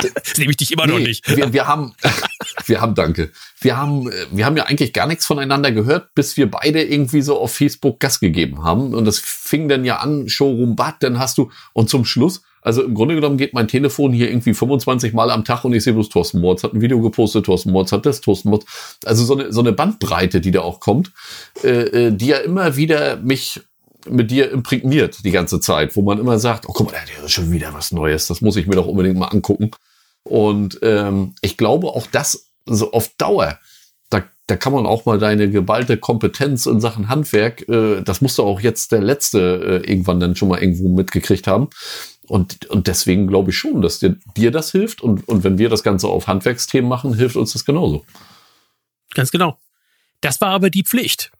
das nehme ich dich immer nee, noch nicht. Wir, wir haben, wir haben, danke. Wir haben, wir haben ja eigentlich gar nichts voneinander gehört, bis wir beide irgendwie so auf Facebook Gas gegeben haben. Und das fing dann ja an, Showroom Bad, dann hast du, und zum Schluss also im Grunde genommen geht mein Telefon hier irgendwie 25 Mal am Tag und ich sehe bloß Thorsten Mords hat ein Video gepostet, Thorsten Mords hat das, Thorsten Mords. Also so eine, so eine Bandbreite, die da auch kommt, äh, äh, die ja immer wieder mich mit dir imprägniert die ganze Zeit, wo man immer sagt, oh guck mal, der ist schon wieder was Neues, das muss ich mir doch unbedingt mal angucken. Und ähm, ich glaube auch das so auf Dauer, da, da kann man auch mal deine geballte Kompetenz in Sachen Handwerk, äh, das musst du auch jetzt der Letzte äh, irgendwann dann schon mal irgendwo mitgekriegt haben. Und, und deswegen glaube ich schon, dass dir, dir das hilft. Und, und wenn wir das Ganze auf Handwerksthemen machen, hilft uns das genauso. Ganz genau. Das war aber die Pflicht.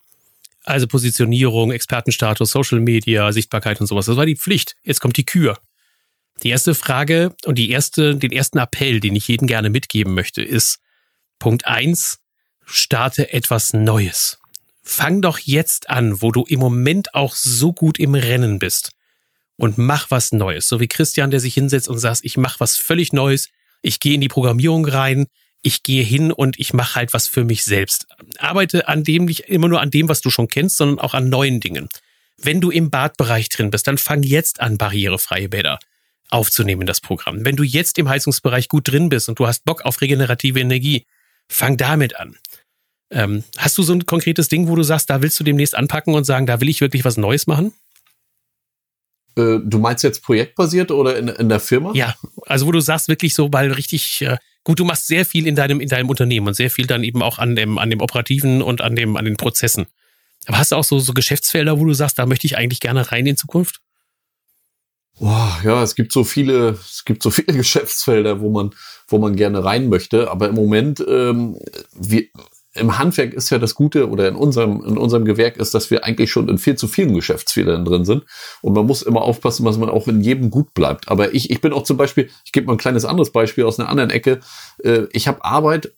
Also Positionierung, Expertenstatus, Social Media, Sichtbarkeit und sowas. Das war die Pflicht. Jetzt kommt die Kür. Die erste Frage und die erste, den ersten Appell, den ich jedem gerne mitgeben möchte, ist Punkt eins: starte etwas Neues. Fang doch jetzt an, wo du im Moment auch so gut im Rennen bist und mach was Neues. So wie Christian, der sich hinsetzt und sagt, ich mach was völlig Neues, ich gehe in die Programmierung rein, ich gehe hin und ich mache halt was für mich selbst. Arbeite an dem nicht immer nur an dem, was du schon kennst, sondern auch an neuen Dingen. Wenn du im Badbereich drin bist, dann fang jetzt an, barrierefreie Bäder aufzunehmen in das Programm. Wenn du jetzt im Heizungsbereich gut drin bist und du hast Bock auf regenerative Energie, fang damit an. Ähm, hast du so ein konkretes Ding, wo du sagst, da willst du demnächst anpacken und sagen, da will ich wirklich was Neues machen? Äh, du meinst jetzt projektbasiert oder in, in der Firma? Ja, also wo du sagst wirklich so, weil richtig äh, gut, du machst sehr viel in deinem in deinem Unternehmen und sehr viel dann eben auch an dem an dem operativen und an dem an den Prozessen. Aber hast du auch so so Geschäftsfelder, wo du sagst, da möchte ich eigentlich gerne rein in Zukunft? Boah, ja, es gibt so viele, es gibt so viele Geschäftsfelder, wo man, wo man gerne rein möchte. Aber im Moment, ähm, wir, im Handwerk ist ja das Gute oder in unserem, in unserem Gewerk ist, dass wir eigentlich schon in viel zu vielen Geschäftsfeldern drin sind. Und man muss immer aufpassen, dass man auch in jedem gut bleibt. Aber ich, ich bin auch zum Beispiel, ich gebe mal ein kleines anderes Beispiel aus einer anderen Ecke. Äh, ich habe Arbeit,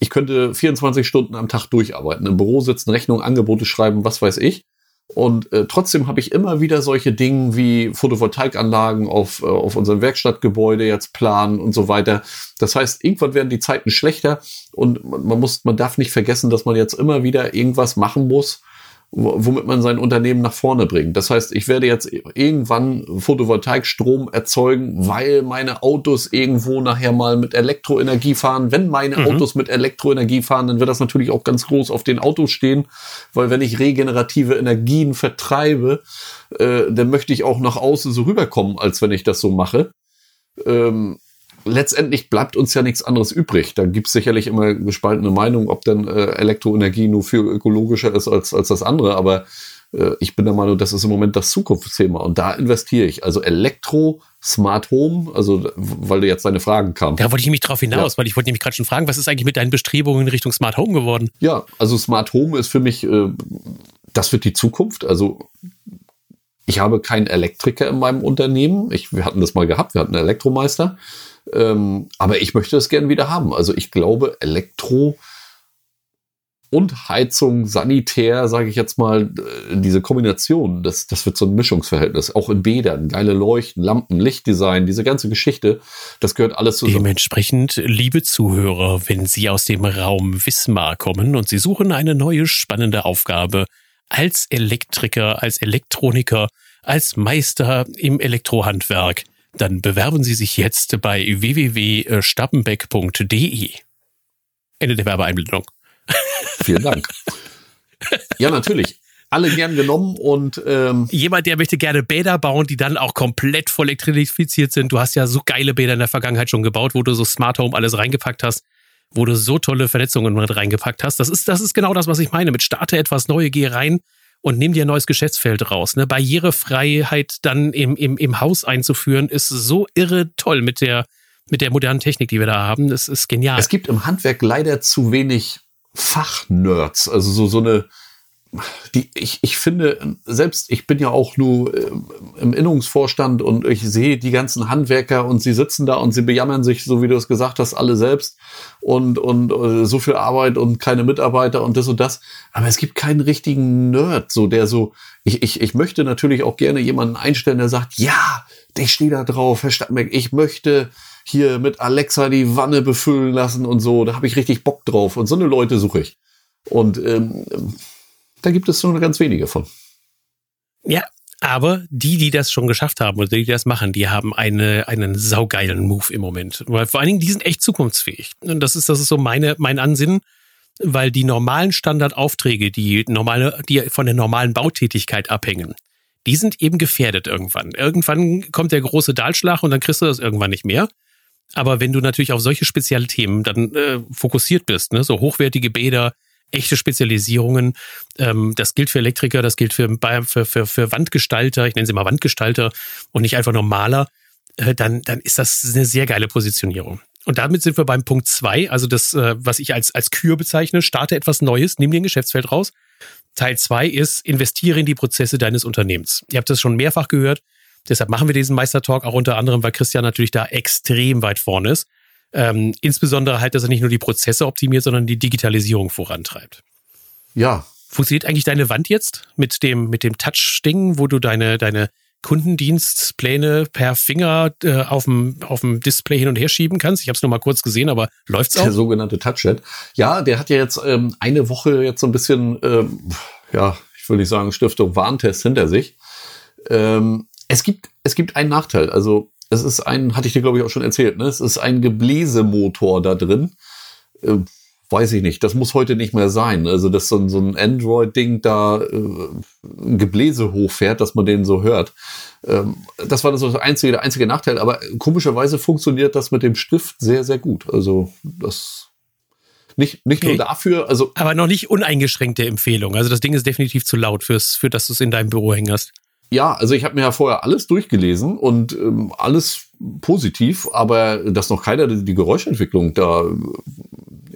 ich könnte 24 Stunden am Tag durcharbeiten, im Büro sitzen, Rechnungen, Angebote schreiben, was weiß ich. Und äh, trotzdem habe ich immer wieder solche Dinge wie Photovoltaikanlagen auf, äh, auf unserem Werkstattgebäude jetzt planen und so weiter. Das heißt, irgendwann werden die Zeiten schlechter und man, man muss, man darf nicht vergessen, dass man jetzt immer wieder irgendwas machen muss, womit man sein Unternehmen nach vorne bringt. Das heißt, ich werde jetzt irgendwann Photovoltaikstrom erzeugen, weil meine Autos irgendwo nachher mal mit Elektroenergie fahren. Wenn meine mhm. Autos mit Elektroenergie fahren, dann wird das natürlich auch ganz groß auf den Autos stehen, weil wenn ich regenerative Energien vertreibe, äh, dann möchte ich auch nach außen so rüberkommen, als wenn ich das so mache. Ähm, letztendlich bleibt uns ja nichts anderes übrig. Da gibt es sicherlich immer gespaltene Meinungen, ob denn äh, Elektroenergie nur viel ökologischer ist als, als das andere. Aber äh, ich bin der Meinung, das ist im Moment das Zukunftsthema. Und da investiere ich. Also Elektro, Smart Home, also weil du jetzt deine Fragen kamen. Da wollte ich mich drauf hinaus, ja. weil ich wollte nämlich gerade schon fragen, was ist eigentlich mit deinen Bestrebungen in Richtung Smart Home geworden? Ja, also Smart Home ist für mich, äh, das wird die Zukunft. Also ich habe keinen Elektriker in meinem Unternehmen. Ich, wir hatten das mal gehabt, wir hatten einen Elektromeister. Ähm, aber ich möchte das gerne wieder haben. Also ich glaube, Elektro und Heizung, Sanitär, sage ich jetzt mal, äh, diese Kombination, das, das wird so ein Mischungsverhältnis. Auch in Bädern, geile Leuchten, Lampen, Lichtdesign, diese ganze Geschichte, das gehört alles zusammen. Dementsprechend, liebe Zuhörer, wenn Sie aus dem Raum Wismar kommen und Sie suchen eine neue spannende Aufgabe als Elektriker, als Elektroniker, als Meister im Elektrohandwerk, dann bewerben Sie sich jetzt bei www.stappenbeck.de. Ende der Werbeeinblendung. Vielen Dank. ja, natürlich. Alle gern genommen und ähm jemand, der möchte gerne Bäder bauen, die dann auch komplett voll elektrifiziert sind. Du hast ja so geile Bäder in der Vergangenheit schon gebaut, wo du so Smart Home alles reingepackt hast, wo du so tolle Vernetzungen mit reingepackt hast. Das ist, das ist genau das, was ich meine. Mit starte etwas Neues, geh rein, und nimm dir ein neues Geschäftsfeld raus. Ne? Barrierefreiheit dann im, im, im Haus einzuführen, ist so irre toll mit der, mit der modernen Technik, die wir da haben. Das ist genial. Es gibt im Handwerk leider zu wenig Fachnerds, also so, so eine, die, ich, ich finde, selbst ich bin ja auch nur äh, im Innungsvorstand und ich sehe die ganzen Handwerker und sie sitzen da und sie bejammern sich, so wie du es gesagt hast, alle selbst und, und uh, so viel Arbeit und keine Mitarbeiter und das und das. Aber es gibt keinen richtigen Nerd, so der so, ich, ich, ich möchte natürlich auch gerne jemanden einstellen, der sagt, ja, ich stehe da drauf, Herr Stadtmerk, ich möchte hier mit Alexa die Wanne befüllen lassen und so, da habe ich richtig Bock drauf und so eine Leute suche ich. Und ähm, da gibt es nur ganz wenige von. Ja, aber die, die das schon geschafft haben oder die, die das machen, die haben eine, einen saugeilen Move im Moment. Weil vor allen Dingen, die sind echt zukunftsfähig. Und das ist, das ist so meine, mein Ansinnen, weil die normalen Standardaufträge, die normale, die von der normalen Bautätigkeit abhängen, die sind eben gefährdet irgendwann. Irgendwann kommt der große Dahlschlag und dann kriegst du das irgendwann nicht mehr. Aber wenn du natürlich auf solche Spezialthemen dann äh, fokussiert bist, ne, so hochwertige Bäder, echte Spezialisierungen. Ähm, das gilt für Elektriker, das gilt für, für, für, für Wandgestalter, ich nenne sie mal Wandgestalter und nicht einfach nur Maler. Äh, dann, dann ist das eine sehr geile Positionierung. Und damit sind wir beim Punkt zwei, also das, äh, was ich als, als Kür bezeichne, starte etwas Neues, nimm dir ein Geschäftsfeld raus. Teil zwei ist, investiere in die Prozesse deines Unternehmens. Ihr habt das schon mehrfach gehört. Deshalb machen wir diesen Meistertalk auch unter anderem, weil Christian natürlich da extrem weit vorne ist. Ähm, insbesondere halt, dass er nicht nur die Prozesse optimiert, sondern die Digitalisierung vorantreibt. Ja. Funktioniert eigentlich deine Wand jetzt mit dem, mit dem Touch-Ding, wo du deine, deine Kundendienstpläne per Finger äh, auf, dem, Display hin und her schieben kannst? Ich habe es nur mal kurz gesehen, aber läuft's auch? Der sogenannte Touchchat. Ja, der hat ja jetzt ähm, eine Woche jetzt so ein bisschen, ähm, ja, ich will nicht sagen Stiftung Warntest hinter sich. Ähm, es gibt, es gibt einen Nachteil. Also es ist ein, hatte ich dir glaube ich auch schon erzählt, ne? es ist ein Gebläsemotor da drin. Äh, weiß ich nicht, das muss heute nicht mehr sein. Also, dass so ein, so ein Android-Ding da äh, ein Gebläse hochfährt, dass man den so hört. Ähm, das war das einzige, der einzige Nachteil, aber komischerweise funktioniert das mit dem Stift sehr, sehr gut. Also, das nicht, nicht okay. nur dafür, also. Aber noch nicht uneingeschränkte Empfehlung. Also, das Ding ist definitiv zu laut fürs, für dass du es in deinem Büro hängen hast. Ja, also ich habe mir ja vorher alles durchgelesen und ähm, alles positiv, aber dass noch keiner die Geräuschentwicklung da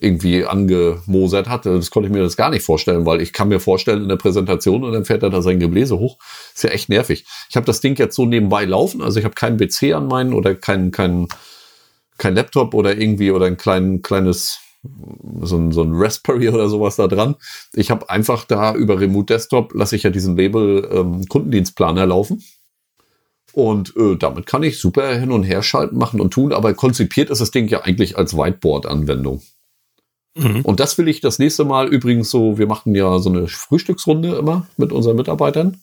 irgendwie angemosert hat, das konnte ich mir das gar nicht vorstellen, weil ich kann mir vorstellen in der Präsentation und dann fährt er da sein Gebläse hoch. Ist ja echt nervig. Ich habe das Ding jetzt so nebenbei laufen, also ich habe keinen PC an meinen oder kein, kein, kein Laptop oder irgendwie oder ein klein, kleines so ein, so ein Raspberry oder sowas da dran. Ich habe einfach da über Remote Desktop lasse ich ja diesen Label ähm, Kundendienstplaner laufen. Und äh, damit kann ich super hin und her schalten, machen und tun, aber konzipiert ist das Ding ja eigentlich als Whiteboard-Anwendung. Mhm. Und das will ich das nächste Mal übrigens so, wir machen ja so eine Frühstücksrunde immer mit unseren Mitarbeitern.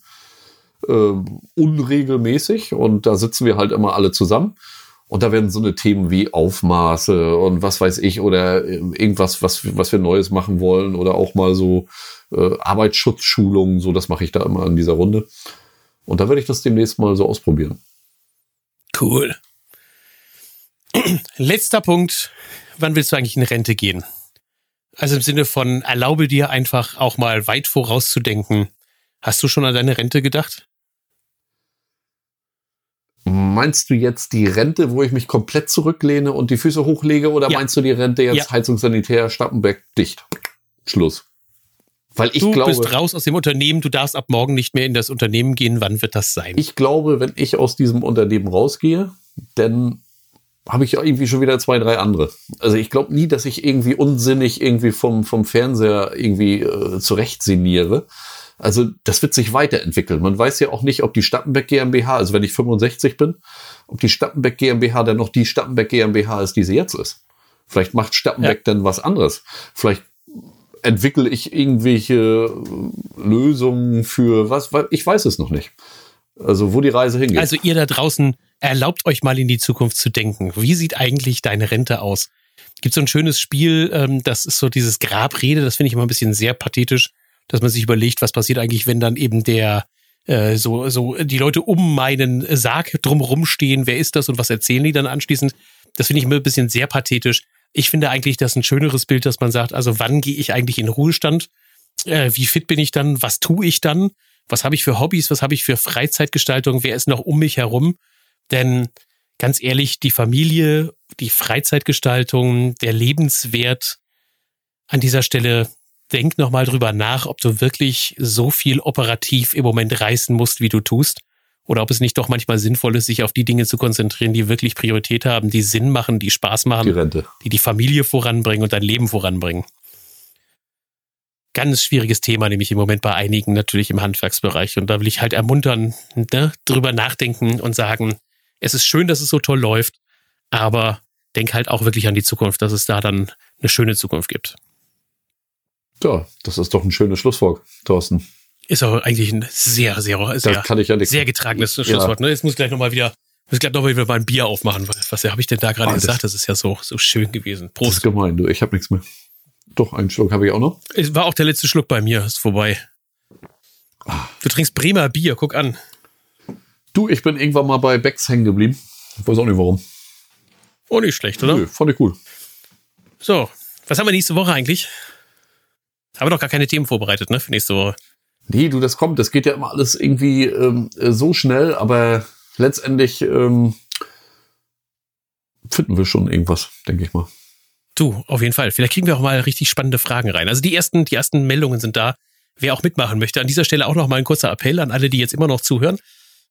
Äh, unregelmäßig und da sitzen wir halt immer alle zusammen. Und da werden so eine Themen wie Aufmaße und was weiß ich oder äh, irgendwas, was, was wir Neues machen wollen oder auch mal so äh, Arbeitsschutzschulungen, so das mache ich da immer in dieser Runde. Und da werde ich das demnächst mal so ausprobieren. Cool. Letzter Punkt. Wann willst du eigentlich in Rente gehen? Also im Sinne von, erlaube dir einfach auch mal weit vorauszudenken. Hast du schon an deine Rente gedacht? Meinst du jetzt die Rente, wo ich mich komplett zurücklehne und die Füße hochlege, oder ja. meinst du die Rente jetzt ja. Heizungssanitär Stappenbeck dicht? Schluss. Weil ich du glaube, bist raus aus dem Unternehmen, du darfst ab morgen nicht mehr in das Unternehmen gehen. Wann wird das sein? Ich glaube, wenn ich aus diesem Unternehmen rausgehe, dann habe ich irgendwie schon wieder zwei, drei andere. Also ich glaube nie, dass ich irgendwie unsinnig irgendwie vom, vom Fernseher irgendwie äh, zurecht sinniere. Also das wird sich weiterentwickeln. Man weiß ja auch nicht, ob die Stappenbeck GmbH, also wenn ich 65 bin, ob die Stappenbeck GmbH dann noch die Stappenbeck GmbH ist, die sie jetzt ist. Vielleicht macht Stappenbeck ja. dann was anderes. Vielleicht entwickle ich irgendwelche Lösungen für was, ich weiß es noch nicht. Also wo die Reise hingeht. Also ihr da draußen erlaubt euch mal in die Zukunft zu denken. Wie sieht eigentlich deine Rente aus? Gibt so ein schönes Spiel, ähm, das ist so dieses Grabrede, das finde ich immer ein bisschen sehr pathetisch dass man sich überlegt, was passiert eigentlich, wenn dann eben der äh, so so die Leute um meinen Sarg drumherum stehen, wer ist das und was erzählen die dann anschließend? Das finde ich immer ein bisschen sehr pathetisch. Ich finde eigentlich das ein schöneres Bild, dass man sagt, also wann gehe ich eigentlich in Ruhestand? Äh, wie fit bin ich dann? Was tue ich dann? Was habe ich für Hobbys? Was habe ich für Freizeitgestaltung? Wer ist noch um mich herum? Denn ganz ehrlich, die Familie, die Freizeitgestaltung, der Lebenswert an dieser Stelle, denk nochmal drüber nach, ob du wirklich so viel operativ im Moment reißen musst, wie du tust. Oder ob es nicht doch manchmal sinnvoll ist, sich auf die Dinge zu konzentrieren, die wirklich Priorität haben, die Sinn machen, die Spaß machen, die, die die Familie voranbringen und dein Leben voranbringen. Ganz schwieriges Thema, nämlich im Moment bei einigen natürlich im Handwerksbereich. Und da will ich halt ermuntern, ne, drüber nachdenken und sagen, es ist schön, dass es so toll läuft, aber denk halt auch wirklich an die Zukunft, dass es da dann eine schöne Zukunft gibt. Ja, das ist doch ein schönes Schlusswort, Thorsten. Ist auch eigentlich ein sehr, sehr, sehr, ja sehr getragenes Schlusswort. Ja. Ne? Jetzt muss ich gleich nochmal wieder, muss gleich nochmal wieder mein Bier aufmachen. Was, was habe ich denn da gerade ah, gesagt? Das ist ja so, so schön gewesen. Prost. Das ist gemein, du. Ich habe nichts mehr. Doch, einen Schluck habe ich auch noch. Es war auch der letzte Schluck bei mir, ist vorbei. Ah. Du trinkst Bremer Bier, guck an. Du, ich bin irgendwann mal bei Becks hängen geblieben. Ich weiß auch nicht warum. Oh, nicht schlecht, oder? Nö, fand ich cool. So, was haben wir nächste Woche eigentlich? Haben wir doch gar keine Themen vorbereitet, ne, für nächste Woche. Nee, du, das kommt. Das geht ja immer alles irgendwie ähm, so schnell, aber letztendlich ähm, finden wir schon irgendwas, denke ich mal. Du, auf jeden Fall. Vielleicht kriegen wir auch mal richtig spannende Fragen rein. Also die ersten, die ersten Meldungen sind da. Wer auch mitmachen möchte, an dieser Stelle auch noch mal ein kurzer Appell an alle, die jetzt immer noch zuhören.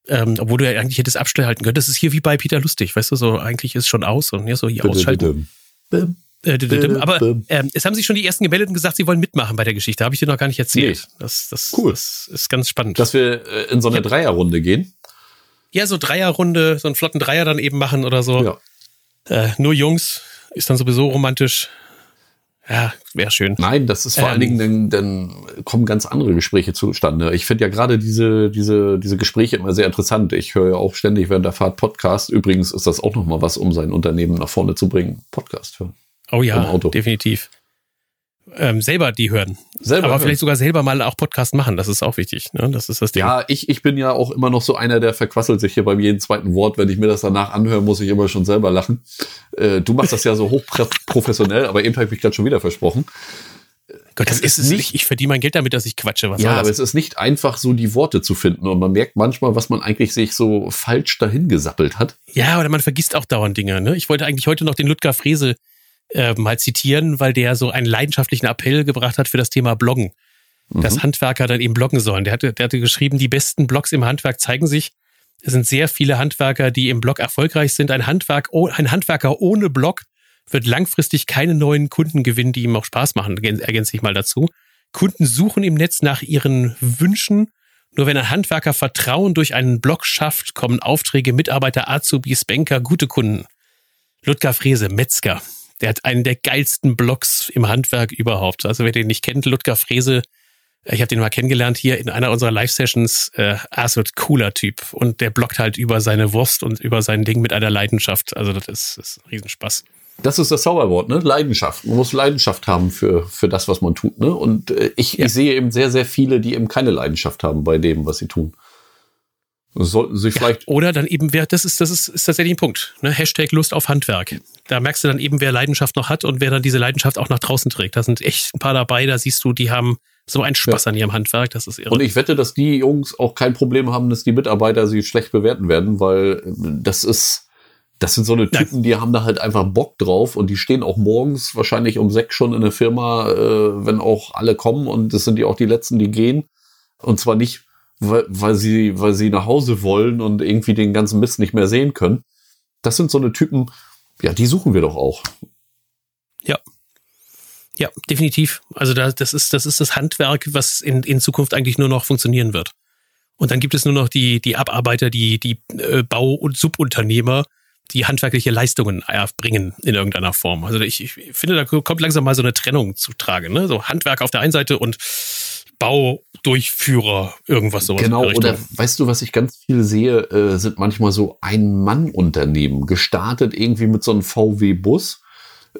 Ähm, obwohl du ja eigentlich hättest abstellen können. Das ist hier wie bei Peter Lustig, weißt du, so eigentlich ist schon aus und ja, so hier ausschalten. Äh, aber ähm, es haben sich schon die ersten Gemeldeten gesagt, sie wollen mitmachen bei der Geschichte. Habe ich dir noch gar nicht erzählt. Nee. Das, das, cool. das ist ganz spannend. Dass wir äh, in so eine Dreierrunde gehen. Ja, so Dreierrunde, so einen flotten Dreier dann eben machen oder so. Ja. Äh, nur Jungs ist dann sowieso romantisch. Ja, wäre schön. Nein, das ist vor ähm, allen Dingen, dann, dann kommen ganz andere Gespräche zustande. Ich finde ja gerade diese, diese, diese Gespräche immer sehr interessant. Ich höre ja auch ständig während der Fahrt Podcast. Übrigens ist das auch nochmal was, um sein Unternehmen nach vorne zu bringen. Podcast hören. Oh ja, definitiv ähm, selber die hören. Selber Aber hören. vielleicht sogar selber mal auch Podcast machen, das ist auch wichtig. Ne? Das ist das Ding. Ja, ich, ich bin ja auch immer noch so einer, der verquasselt sich hier beim jeden zweiten Wort. Wenn ich mir das danach anhöre, muss ich immer schon selber lachen. Äh, du machst das ja so hochprofessionell, aber eben habe ich gerade schon wieder versprochen. Gott, das ist, ist nicht. Ich verdiene mein Geld damit, dass ich quatsche. Was ja, aber es ist nicht einfach, so die Worte zu finden. Und man merkt manchmal, was man eigentlich sich so falsch dahin gesappelt hat. Ja, oder man vergisst auch dauernd Dinge. Ne? Ich wollte eigentlich heute noch den Ludger Frese äh, mal zitieren, weil der so einen leidenschaftlichen Appell gebracht hat für das Thema Bloggen. Mhm. Dass Handwerker dann eben bloggen sollen. Der hatte, der hatte geschrieben, die besten Blogs im Handwerk zeigen sich. Es sind sehr viele Handwerker, die im Blog erfolgreich sind. Ein, Handwerk, ein Handwerker ohne Blog wird langfristig keine neuen Kunden gewinnen, die ihm auch Spaß machen, ergänze ich mal dazu. Kunden suchen im Netz nach ihren Wünschen. Nur wenn ein Handwerker Vertrauen durch einen Blog schafft, kommen Aufträge, Mitarbeiter, Azubis, Banker, gute Kunden. Ludger Frese, Metzger, der hat einen der geilsten Blogs im Handwerk überhaupt. Also wer den nicht kennt, Ludger Frese, ich habe den mal kennengelernt hier in einer unserer Live-Sessions. Äh, absolut cooler Typ. Und der bloggt halt über seine Wurst und über sein Ding mit einer Leidenschaft. Also das ist, ist ein Riesenspaß. Das ist das Zauberwort, ne? Leidenschaft. Man muss Leidenschaft haben für, für das, was man tut, ne? Und äh, ich, ja. ich sehe eben sehr, sehr viele, die eben keine Leidenschaft haben bei dem, was sie tun. Sollten sich vielleicht. Ja, oder dann eben, wer, das ist, das ist, ist tatsächlich ein Punkt. Ne? Hashtag Lust auf Handwerk. Da merkst du dann eben, wer Leidenschaft noch hat und wer dann diese Leidenschaft auch nach draußen trägt. Da sind echt ein paar dabei, da siehst du, die haben so einen Spaß ja. an ihrem Handwerk, das ist irre. Und ich wette, dass die Jungs auch kein Problem haben, dass die Mitarbeiter sie schlecht bewerten werden, weil das ist, das sind so eine Typen, die haben da halt einfach Bock drauf und die stehen auch morgens wahrscheinlich um sechs schon in der Firma, äh, wenn auch alle kommen und das sind ja auch die letzten, die gehen. Und zwar nicht, weil, weil, sie, weil sie nach Hause wollen und irgendwie den ganzen Mist nicht mehr sehen können. Das sind so eine Typen, ja, die suchen wir doch auch. Ja. Ja, definitiv. Also da, das ist, das ist das Handwerk, was in, in Zukunft eigentlich nur noch funktionieren wird. Und dann gibt es nur noch die, die Abarbeiter, die, die äh, Bau- und Subunternehmer, die handwerkliche Leistungen erbringen in irgendeiner Form. Also ich, ich finde, da kommt langsam mal so eine Trennung zu tragen. Ne? So Handwerk auf der einen Seite und Baudurchführer, irgendwas sowas. Genau, oder weißt du, was ich ganz viel sehe, äh, sind manchmal so Ein-Mann-Unternehmen, gestartet irgendwie mit so einem VW-Bus,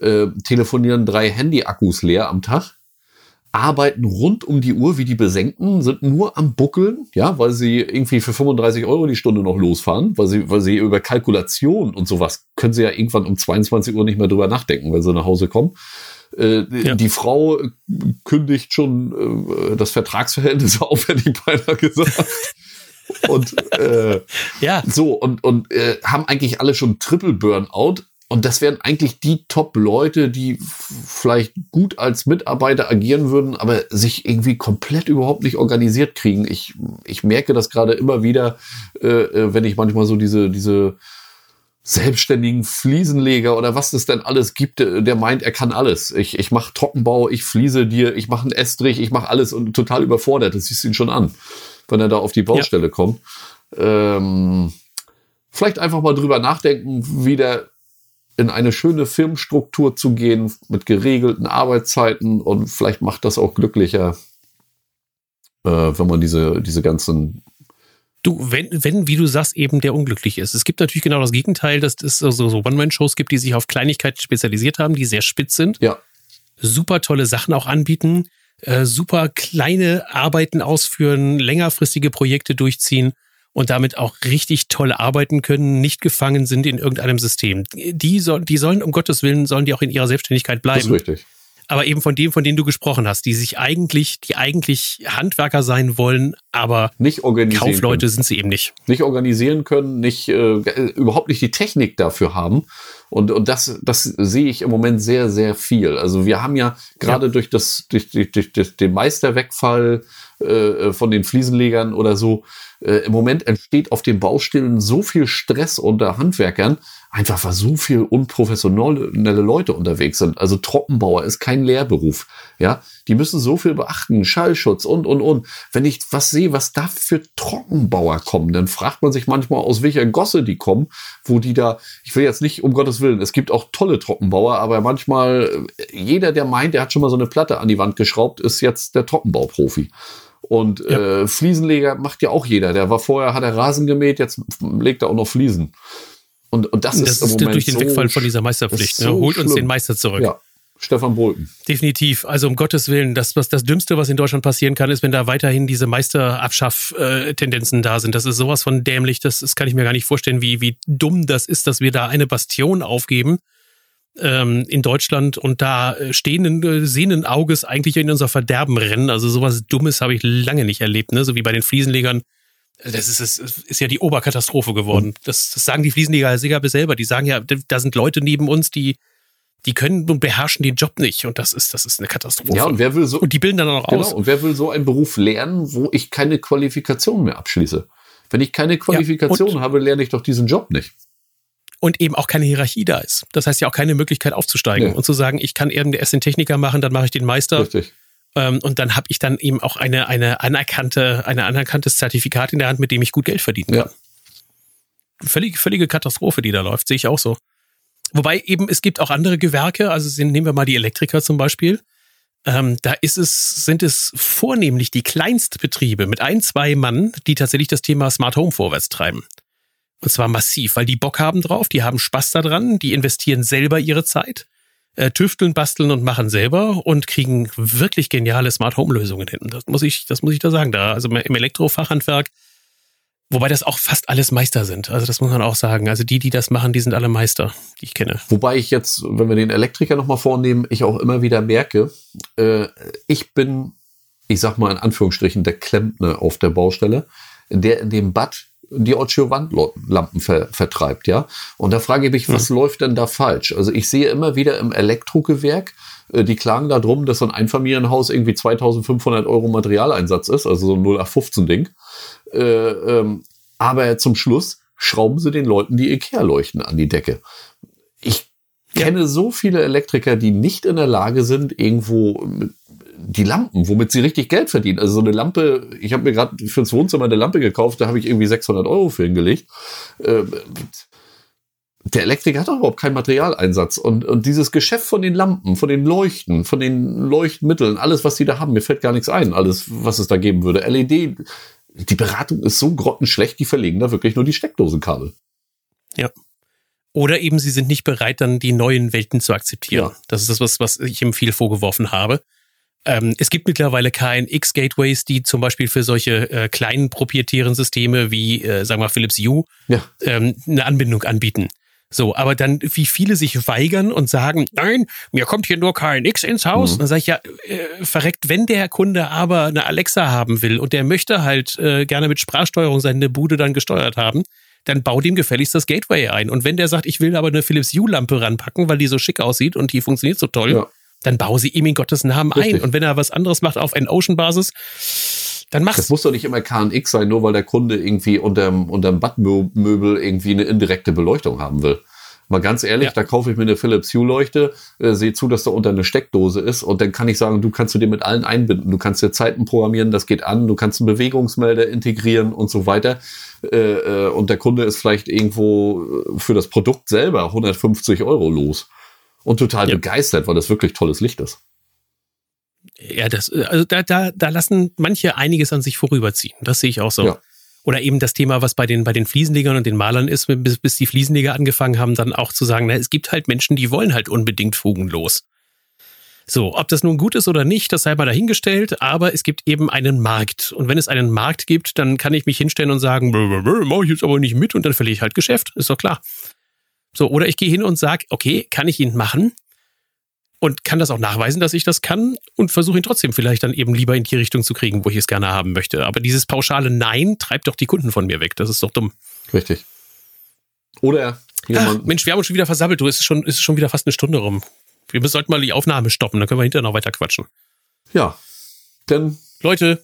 äh, telefonieren drei Handy-Akkus leer am Tag, arbeiten rund um die Uhr wie die Besenkten, sind nur am Buckeln, ja, weil sie irgendwie für 35 Euro die Stunde noch losfahren, weil sie, weil sie über Kalkulation und sowas können sie ja irgendwann um 22 Uhr nicht mehr drüber nachdenken, weil sie nach Hause kommen. Äh, ja. Die Frau kündigt schon äh, das Vertragsverhältnis auf, hätte ich beinahe gesagt. und äh, ja. so und und äh, haben eigentlich alle schon Triple Burnout und das wären eigentlich die Top-Leute, die vielleicht gut als Mitarbeiter agieren würden, aber sich irgendwie komplett überhaupt nicht organisiert kriegen. Ich, ich merke das gerade immer wieder, äh, äh wenn ich manchmal so diese, diese selbstständigen Fliesenleger oder was es denn alles gibt, der meint, er kann alles. Ich, ich mache Trockenbau, ich fliese dir, ich mache einen Estrich, ich mache alles und total überfordert. Das siehst du ihn schon an, wenn er da auf die Baustelle ja. kommt. Ähm, vielleicht einfach mal drüber nachdenken, wieder in eine schöne Firmenstruktur zu gehen mit geregelten Arbeitszeiten und vielleicht macht das auch glücklicher, äh, wenn man diese, diese ganzen Du, wenn, wenn, wie du sagst, eben der unglücklich ist. Es gibt natürlich genau das Gegenteil, dass es so, so One-Man-Shows gibt, die sich auf Kleinigkeiten spezialisiert haben, die sehr spitz sind. Ja. Super tolle Sachen auch anbieten, äh, super kleine Arbeiten ausführen, längerfristige Projekte durchziehen und damit auch richtig toll arbeiten können, nicht gefangen sind in irgendeinem System. Die, soll, die sollen, um Gottes Willen, sollen die auch in ihrer Selbstständigkeit bleiben. Das ist richtig aber eben von dem, von denen du gesprochen hast, die sich eigentlich, die eigentlich Handwerker sein wollen, aber nicht organisieren Kaufleute können. sind sie eben nicht. Nicht organisieren können, nicht äh, überhaupt nicht die Technik dafür haben Und, und das, das sehe ich im Moment sehr, sehr viel. Also wir haben ja gerade ja. durch das, durch, durch, durch, durch den Meisterwegfall äh, von den Fliesenlegern oder so, äh, im Moment entsteht auf den Baustellen so viel Stress unter Handwerkern, einfach weil so viel unprofessionelle Leute unterwegs sind. Also Trockenbauer ist kein Lehrberuf. Ja, die müssen so viel beachten, Schallschutz und, und, und. Wenn ich was sehe, was da für Trockenbauer kommen, dann fragt man sich manchmal, aus welcher Gosse die kommen, wo die da, ich will jetzt nicht, um Gottes Willen, es gibt auch tolle Trockenbauer, aber manchmal, äh, jeder, der meint, der hat schon mal so eine Platte an die Wand geschraubt, ist jetzt der Trockenbauprofi. Und ja. äh, Fliesenleger macht ja auch jeder. Der war vorher, hat er Rasen gemäht, jetzt legt er auch noch Fliesen. Und, und das, das ist, ist durch den so Wegfall von dieser Meisterpflicht. Ne? So Holt schlimm. uns den Meister zurück. Ja. Stefan Bolken. Definitiv. Also um Gottes Willen, das, was das Dümmste, was in Deutschland passieren kann, ist, wenn da weiterhin diese Meisterabschaff-Tendenzen da sind. Das ist sowas von dämlich, das, das kann ich mir gar nicht vorstellen, wie, wie dumm das ist, dass wir da eine Bastion aufgeben ähm, in Deutschland und da stehenden, äh, sehenden Auges eigentlich in unser Verderben rennen. Also sowas Dummes habe ich lange nicht erlebt, ne? So wie bei den Fliesenlegern. Das ist, ist, ist ja die Oberkatastrophe geworden. Das, das sagen die Fliesenleger selber. Die sagen ja, da sind Leute neben uns, die die können und beherrschen den Job nicht. Und das ist, das ist eine Katastrophe. Ja, und wer will so. Und die bilden dann auch genau, aus. Und wer will so einen Beruf lernen, wo ich keine Qualifikation mehr abschließe? Wenn ich keine Qualifikation ja, habe, lerne ich doch diesen Job nicht. Und eben auch keine Hierarchie da ist. Das heißt ja auch keine Möglichkeit aufzusteigen nee. und zu sagen, ich kann eben erst den Techniker machen, dann mache ich den Meister. Richtig. Ähm, und dann habe ich dann eben auch eine, eine anerkannte, ein anerkanntes Zertifikat in der Hand, mit dem ich gut Geld verdienen kann. Ja. Völlig, völlige Katastrophe, die da läuft, sehe ich auch so. Wobei eben, es gibt auch andere Gewerke, also nehmen wir mal die Elektriker zum Beispiel. Ähm, da ist es, sind es vornehmlich die Kleinstbetriebe mit ein, zwei Mann, die tatsächlich das Thema Smart Home vorwärts treiben. Und zwar massiv, weil die Bock haben drauf, die haben Spaß daran, die investieren selber ihre Zeit, äh, tüfteln, basteln und machen selber und kriegen wirklich geniale Smart Home Lösungen hin. Das muss ich, das muss ich da sagen. Da, also im Elektrofachhandwerk Wobei das auch fast alles Meister sind. Also das muss man auch sagen. Also die, die das machen, die sind alle Meister, die ich kenne. Wobei ich jetzt, wenn wir den Elektriker nochmal vornehmen, ich auch immer wieder merke, äh, ich bin, ich sag mal in Anführungsstrichen, der Klempner auf der Baustelle, der in dem Bad die Ocho-Wandlampen ver vertreibt, ja. Und da frage ich mich, was hm. läuft denn da falsch? Also ich sehe immer wieder im Elektrogewerk, äh, die klagen da drum, dass so ein Einfamilienhaus irgendwie 2500 Euro Materialeinsatz ist, also so ein 0815-Ding. Äh, ähm, aber zum Schluss schrauben sie den Leuten die Ikea-Leuchten an die Decke. Ich kenne ja. so viele Elektriker, die nicht in der Lage sind, irgendwo die Lampen, womit sie richtig Geld verdienen. Also so eine Lampe, ich habe mir gerade fürs Wohnzimmer eine Lampe gekauft, da habe ich irgendwie 600 Euro für hingelegt. Äh, der Elektriker hat doch überhaupt keinen Materialeinsatz. Und, und dieses Geschäft von den Lampen, von den Leuchten, von den Leuchtmitteln, alles, was die da haben, mir fällt gar nichts ein, alles, was es da geben würde. LED, die Beratung ist so grottenschlecht, die verlegen da wirklich nur die Steckdosenkabel. Ja. Oder eben sie sind nicht bereit, dann die neuen Welten zu akzeptieren. Ja. Das ist das, was, was ich ihm viel vorgeworfen habe. Ähm, es gibt mittlerweile KNX-Gateways, die zum Beispiel für solche äh, kleinen proprietären Systeme wie, äh, sagen wir, Philips Hue ja. ähm, eine Anbindung anbieten. So, aber dann, wie viele sich weigern und sagen, nein, mir kommt hier nur KNX ins Haus. Mhm. Dann sage ich, ja, äh, verreckt, wenn der Kunde aber eine Alexa haben will und der möchte halt äh, gerne mit Sprachsteuerung seine Bude dann gesteuert haben, dann bau dem gefälligst das Gateway ein. Und wenn der sagt, ich will aber eine Philips Hue-Lampe ranpacken, weil die so schick aussieht und die funktioniert so toll, ja. Dann bau sie ihm in Gottes Namen Richtig. ein. Und wenn er was anderes macht auf N-Ocean-Basis, dann mach's. Das muss doch nicht immer KNX sein, nur weil der Kunde irgendwie unterm, unterm Badmöbel irgendwie eine indirekte Beleuchtung haben will. Mal ganz ehrlich, ja. da kaufe ich mir eine Philips Hue Leuchte, äh, sehe zu, dass da unter eine Steckdose ist und dann kann ich sagen, du kannst du dir mit allen einbinden. Du kannst dir Zeiten programmieren, das geht an, du kannst einen Bewegungsmelder integrieren und so weiter. Äh, äh, und der Kunde ist vielleicht irgendwo äh, für das Produkt selber 150 Euro los und total ja. begeistert, weil das wirklich tolles Licht ist. Ja, das, also da, da, da lassen manche einiges an sich vorüberziehen. Das sehe ich auch so. Ja. Oder eben das Thema, was bei den, bei den Fliesenlegern und den Malern ist, bis, bis die Fliesenleger angefangen haben, dann auch zu sagen, na, es gibt halt Menschen, die wollen halt unbedingt fugenlos. So, ob das nun gut ist oder nicht, das sei mal dahingestellt, aber es gibt eben einen Markt. Und wenn es einen Markt gibt, dann kann ich mich hinstellen und sagen, mach ich jetzt aber nicht mit und dann verliere ich halt Geschäft, ist doch klar. So, oder ich gehe hin und sage, okay, kann ich ihn machen? Und kann das auch nachweisen, dass ich das kann und versuche ihn trotzdem vielleicht dann eben lieber in die Richtung zu kriegen, wo ich es gerne haben möchte. Aber dieses pauschale Nein treibt doch die Kunden von mir weg. Das ist doch dumm. Richtig. Oder Ach, Mensch, wir haben uns schon wieder versammelt. Du, es ist schon, es ist schon wieder fast eine Stunde rum. Wir sollten mal die Aufnahme stoppen, dann können wir hinterher noch weiter quatschen. Ja. Dann. Leute,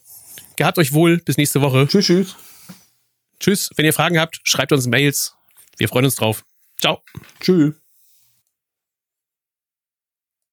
gehabt euch wohl. Bis nächste Woche. Tschüss, tschüss. Tschüss. Wenn ihr Fragen habt, schreibt uns Mails. Wir freuen uns drauf. Ciao. Tschüss.